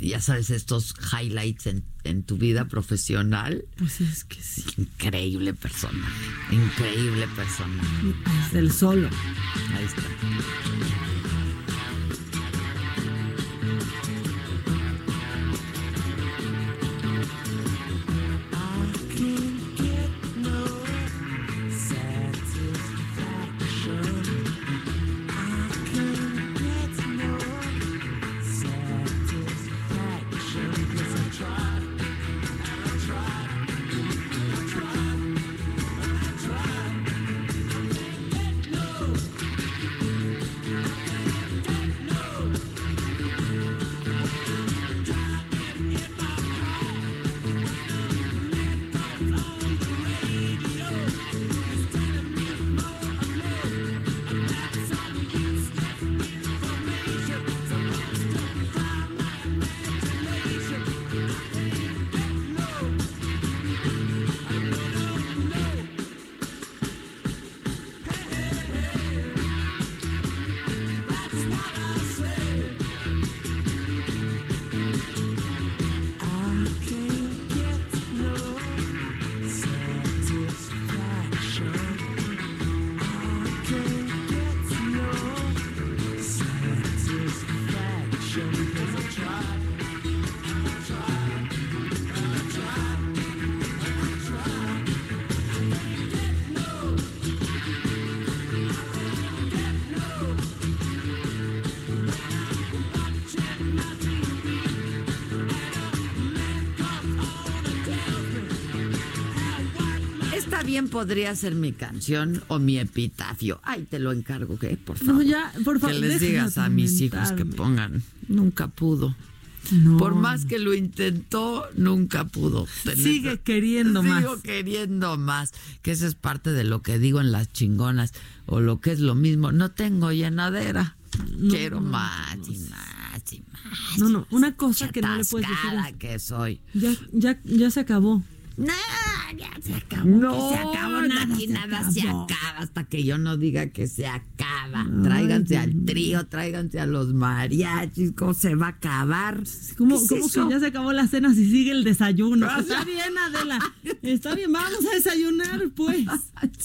ya sabes, estos highlights en, en tu vida profesional. Pues es que sí. Increíble persona. Increíble persona. Es el solo. Ahí está. Podría ser mi canción o mi epitafio. Ay, te lo encargo, ¿qué? Por favor. No, ya, por favor. que les digas a mis hijos que pongan. Nunca pudo. No. Por más que lo intentó, nunca pudo. tener- Sigue queriendo más. Sigo queriendo más. Que eso es parte de lo que digo en las chingonas. O lo que es lo mismo. No tengo llenadera. Quiero más y más y más. No, no, una cosa que no le puedes decir es, que soy. ya, ya, ya se acabó. No, ya se acabó. No, se acabó. nada Aquí nada se acaba hasta que yo no diga que se acaba. tráiganse al trío, tráiganse a los mariachis. ¿Cómo se va a acabar? ¿Cómo, que ya se acabó la cena si sigue el desayuno? Está bien, Adela. Está bien, vamos a desayunar, pues.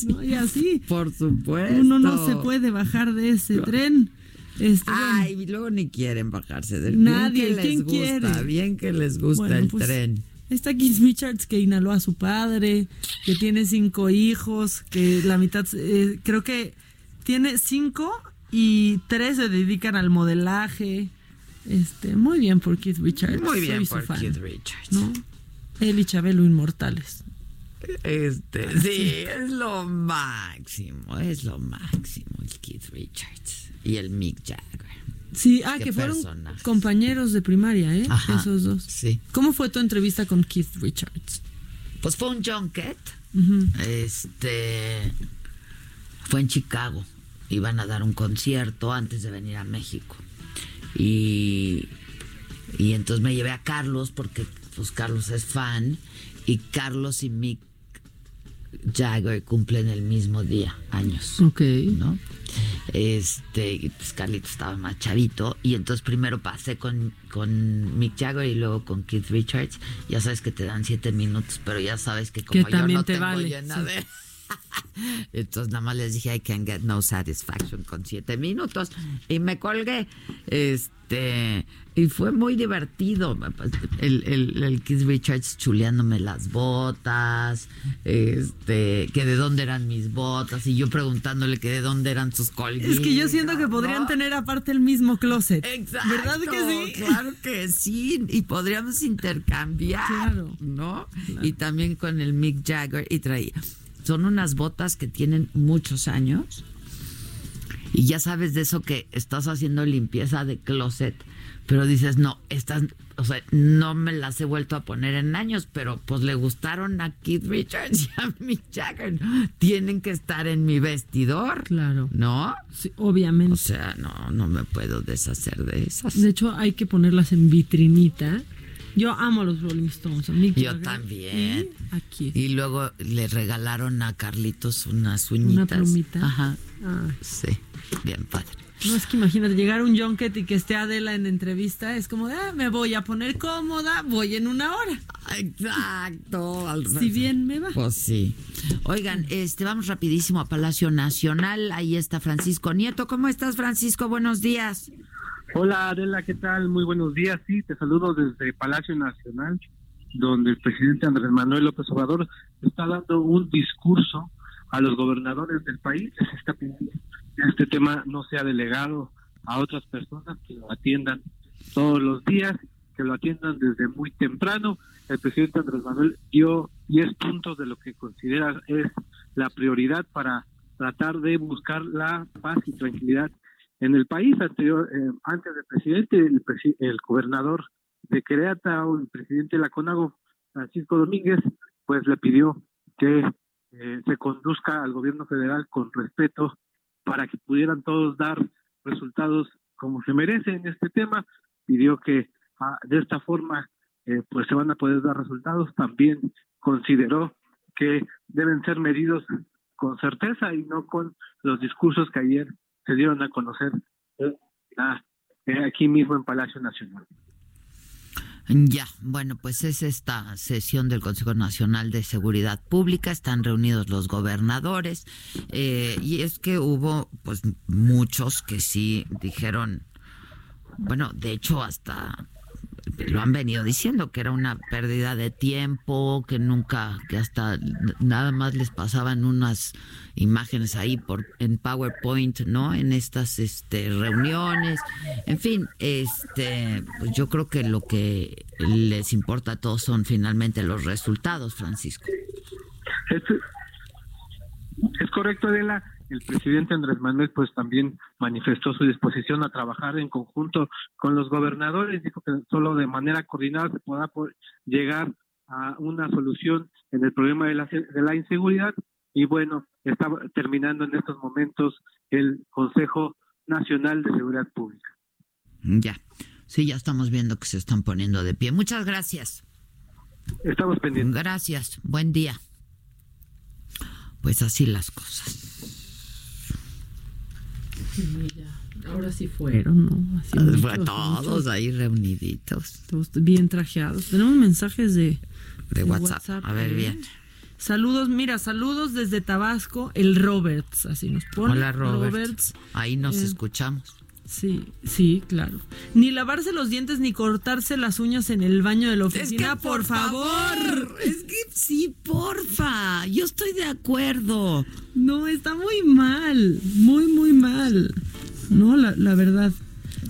¿No? Y así. Por supuesto. Uno no se puede bajar de ese tren. Este, bueno. Ay, y luego ni quieren bajarse del Nadie, Bien que les ¿quién gusta, quiere? bien que les gusta Bueno, el pues, tren. Está Keith Richards que inhaló a su padre, que tiene cinco hijos, que la mitad, eh, creo que tiene cinco y tres se dedican al modelaje. Este, muy bien por Keith Richards. Muy bien soy por fan, Keith Richards. ¿no? Él y Chabelo inmortales. Este, sí, es lo máximo, es lo máximo el Keith Richards y el Mick Jagger. Sí, ah, que fueron compañeros de primaria, ¿eh? Ajá, Esos dos. Sí. ¿Cómo fue tu entrevista con Keith Richards? Pues fue un junket, Ujú. este, fue en Chicago. Iban a dar un concierto antes de venir a México. Y, y entonces me llevé a Carlos porque pues Carlos es fan y Carlos y Mick Jagger cumplen el mismo día, años. Ok. ¿no? Este, pues Carlito estaba más chavito. Y entonces primero pasé con, con Mick Jagger y luego con Keith Richards. Ya sabes que te dan siete minutos, pero ya sabes que como Que yo no te tengo vale, llenadera, Entonces nada más les dije, I can get no satisfaction con siete minutos. Y me colgué. Este, y fue muy divertido. El, el, el Keith Richards chuleándome las botas. Este, que de dónde eran mis botas. Y yo preguntándole que de dónde eran sus colguitas. Es que yo siento que podrían tener aparte el mismo closet. Exacto. ¿Verdad que sí? Claro que sí. Y podríamos intercambiar. Claro. ¿No? Y también con el Mick Jagger. Y traía son unas botas que tienen muchos años. Y ya sabes de eso que estás haciendo limpieza de closet, pero dices, no, estas, o sea, no me las he vuelto a poner en años, pero pues le gustaron a Keith Richards y a Mick Jagger. Tienen que estar en mi vestidor. Claro. ¿No? Sí, obviamente. O sea, no, no me puedo deshacer de esas. De hecho, hay que ponerlas en vitrinita. Yo amo a los Rolling Stones. A Mick Yo Jagger. también. Y aquí. Y luego le regalaron a Carlitos unas uñitas. plumita. Ajá. Ah. Sí, bien padre. No es que imagínate llegar a un junket y que esté Adela en entrevista, es como ah, me voy a poner cómoda, voy en una hora. Exacto. Si bien me va. Pues sí. Oigan, este vamos rapidísimo a Palacio Nacional. Ahí está Francisco Nieto. ¿Cómo estás, Francisco? Buenos días. Hola Adela, ¿qué tal? Muy buenos días. Sí, te saludo desde Palacio Nacional, donde el presidente Andrés Manuel López Obrador está dando un discurso a los gobernadores del país. Se está pidiendo que este tema no sea delegado a otras personas que lo atiendan todos los días, que lo atiendan desde muy temprano. El presidente Andrés Manuel dio 10 puntos de lo que considera es la prioridad para tratar de buscar la paz y tranquilidad en el país anterior, eh, antes del presidente, el, el gobernador de Querétaro, el presidente de la CONAGO, Francisco Domínguez, pues le pidió que eh, se conduzca al gobierno federal con respeto para que pudieran todos dar resultados como se merece en este tema. Pidió que ah, de esta forma eh, pues se van a poder dar resultados. También consideró que deben ser medidos con certeza y no con los discursos que ayer se dieron a conocer eh, aquí mismo en Palacio Nacional. Ya, bueno, pues es esta sesión del Consejo Nacional de Seguridad Pública, están reunidos los gobernadores eh, y es que hubo pues muchos que sí dijeron, bueno, de hecho hasta lo han venido diciendo que era una pérdida de tiempo, que nunca, que hasta nada más les pasaban unas imágenes ahí por en PowerPoint, ¿no? En estas este reuniones. En fin, este pues yo creo que lo que les importa a todos son finalmente los resultados, Francisco. Es, es correcto, Adela. El presidente Andrés Manuel pues también manifestó su disposición a trabajar en conjunto con los gobernadores. Dijo que solo de manera coordinada se podrá po- llegar a una solución en el problema de la, de la inseguridad. Y bueno, está terminando en estos momentos el Consejo Nacional de Seguridad Pública. Ya. Sí, ya estamos viendo que se están poniendo de pie. Muchas gracias. Estamos pendientes. Gracias. Buen día. Pues así las cosas. Ahora sí fueron, ¿no? Así Fue muchos, todos muchos, ahí reuniditos. todos bien trajeados. Tenemos mensajes de, De WhatsApp. A ver, ¿eh? bien. Saludos, mira, saludos desde Tabasco, el Roberts, así nos pone. Hola, Robert. Roberts. Ahí nos Eh, escuchamos. Sí, sí, claro. Ni lavarse los dientes ni cortarse las uñas en el baño de la oficina, por, favor. Es que sí, porfa. Yo estoy de acuerdo. No, está muy mal, muy, muy mal. No, la, la verdad.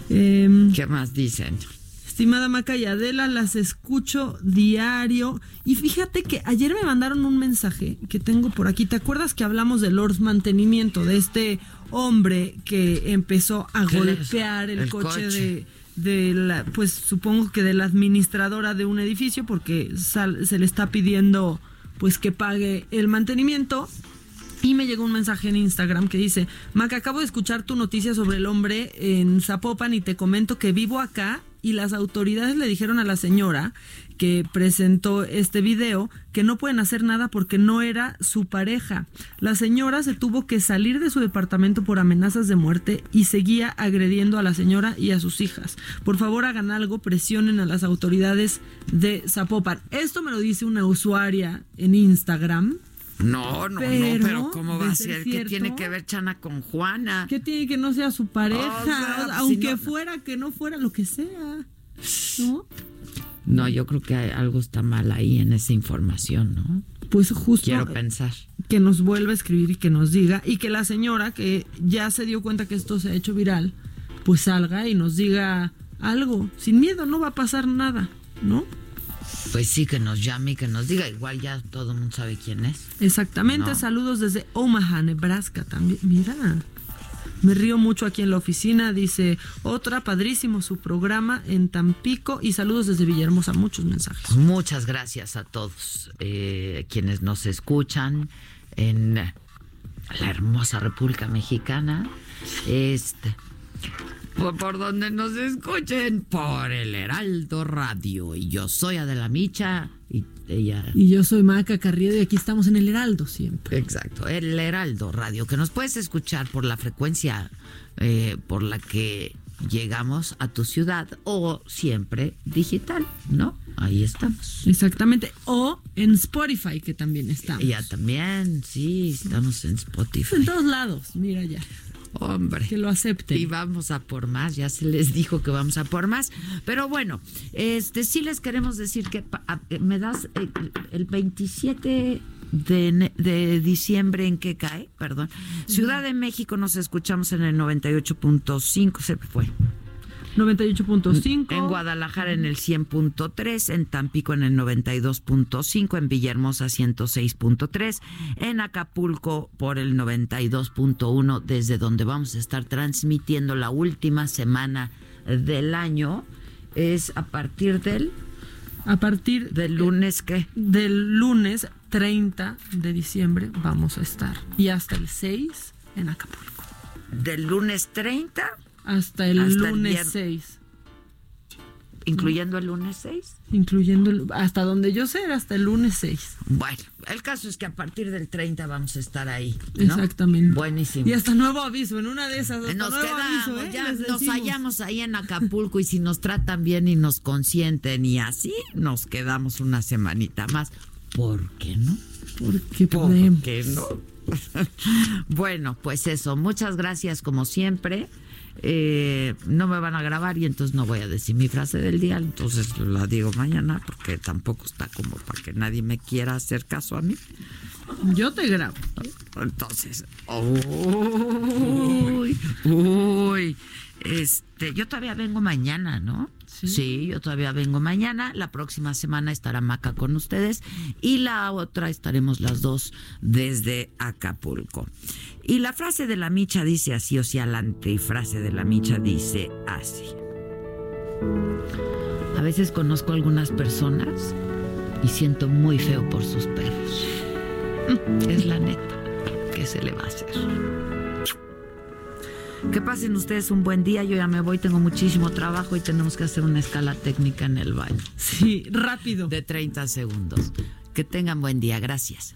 Em, ¿Qué más dicen? Estimada Maca y Adela, las escucho diario. Y fíjate que ayer me mandaron un mensaje que tengo por aquí. ¿Te acuerdas que hablamos del Lord's Mantenimiento? De este hombre que empezó a ¿Qué le- golpear el, el coche, coche? de, de la, pues supongo que de la administradora de un edificio, porque sal- se le está pidiendo pues que pague el mantenimiento. Y me llegó un mensaje en Instagram que dice, Maca, acabo de escuchar tu noticia sobre el hombre en Zapopan y te comento que vivo acá y las autoridades le dijeron a la señora que presentó este video que no pueden hacer nada porque no era su pareja. La señora se tuvo que salir de su departamento por amenazas de muerte y seguía agrediendo a la señora y a sus hijas. Por favor hagan algo, presionen a las autoridades de Zapopan. Esto me lo dice una usuaria en Instagram No, no, no, pero ¿cómo va a ser? ¿Qué tiene que ver Chana con Juana? ¿Qué tiene que no sea su pareja? aunque fuera, que no fuera, lo que sea. ¿No? No, yo creo que algo está mal ahí en esa información, ¿no? Pues justo. Quiero pensar. Que nos vuelva a escribir y que nos diga. Y que la señora, que ya se dio cuenta que esto se ha hecho viral, pues salga y nos diga algo. Sin miedo, no va a pasar nada, ¿no? Pues sí, que nos llame y que nos diga. Igual ya todo el mundo sabe quién es. Exactamente. Saludos desde Omaha, Nebraska también. Mira. Me río mucho aquí en la oficina. Dice, otra, padrísimo su programa en Tampico. Y saludos desde Villahermosa. Muchos mensajes. Muchas gracias a todos eh, quienes nos escuchan en la hermosa República Mexicana. Este por, donde nos escuchen, por el Heraldo Radio. Y yo soy Adela Micha y ella... Y yo soy Maca Carriedo y aquí estamos en el Heraldo siempre. Exacto, el Heraldo Radio, que nos puedes escuchar por la frecuencia eh, por la que llegamos a tu ciudad o siempre digital, ¿no? Ahí estamos. Exactamente. O en Spotify, que también estamos. Ya también, sí, estamos en Spotify. En todos lados, mira ya. Hombre. Que lo acepten. Y vamos a por más, ya se les dijo que vamos a por más. Pero bueno, este sí les queremos decir que me das eh, el, 27 de, de, diciembre en que cae, perdón. Ciudad de México nos escuchamos en el 98.5, se fue. 98.5. En Guadalajara en el 100.3, en Tampico en el 92.5, en Villahermosa 106.3, en Acapulco por el 92.1, desde donde vamos a estar transmitiendo la última semana del año. Es a partir del... A partir del lunes que... Del lunes 30 de diciembre vamos a estar. Y hasta el 6 en Acapulco. Del lunes 30 hasta el lunes 6. ¿Incluyendo el lunes 6? Incluyendo, hasta donde yo sé, hasta el lunes 6. Bueno, el caso es que a partir del 30 vamos a estar ahí. Exactamente. Buenísimo. Y hasta nuevo aviso, en una de esas. nos nuevo quedamos, ¿eh? ya nos hallamos ahí en Acapulco y si nos tratan bien y nos consienten y así, nos quedamos una semanita más. ¿Por qué no? Porque ¿Por qué no? bueno, pues eso, muchas gracias como siempre. Eh, no me van a grabar y entonces no voy a decir mi frase del día, entonces la digo mañana porque tampoco está como para que nadie me quiera hacer caso a mí. Yo te grabo. Entonces, uy, uy, este, yo todavía vengo mañana, ¿no? ¿Sí? yo todavía vengo mañana. La próxima semana estará Maca con ustedes y la otra estaremos las dos desde Acapulco. Y la frase de la micha dice así, o sea, la antifrase de la micha dice así. A veces conozco a algunas personas y siento muy feo por sus perros. Es la neta. ¿Qué se le va a hacer? Que pasen ustedes un buen día. Yo ya me voy, tengo muchísimo trabajo y tenemos que hacer una escala técnica en el baño. Sí, rápido. De 30 segundos. Que tengan buen día. Gracias.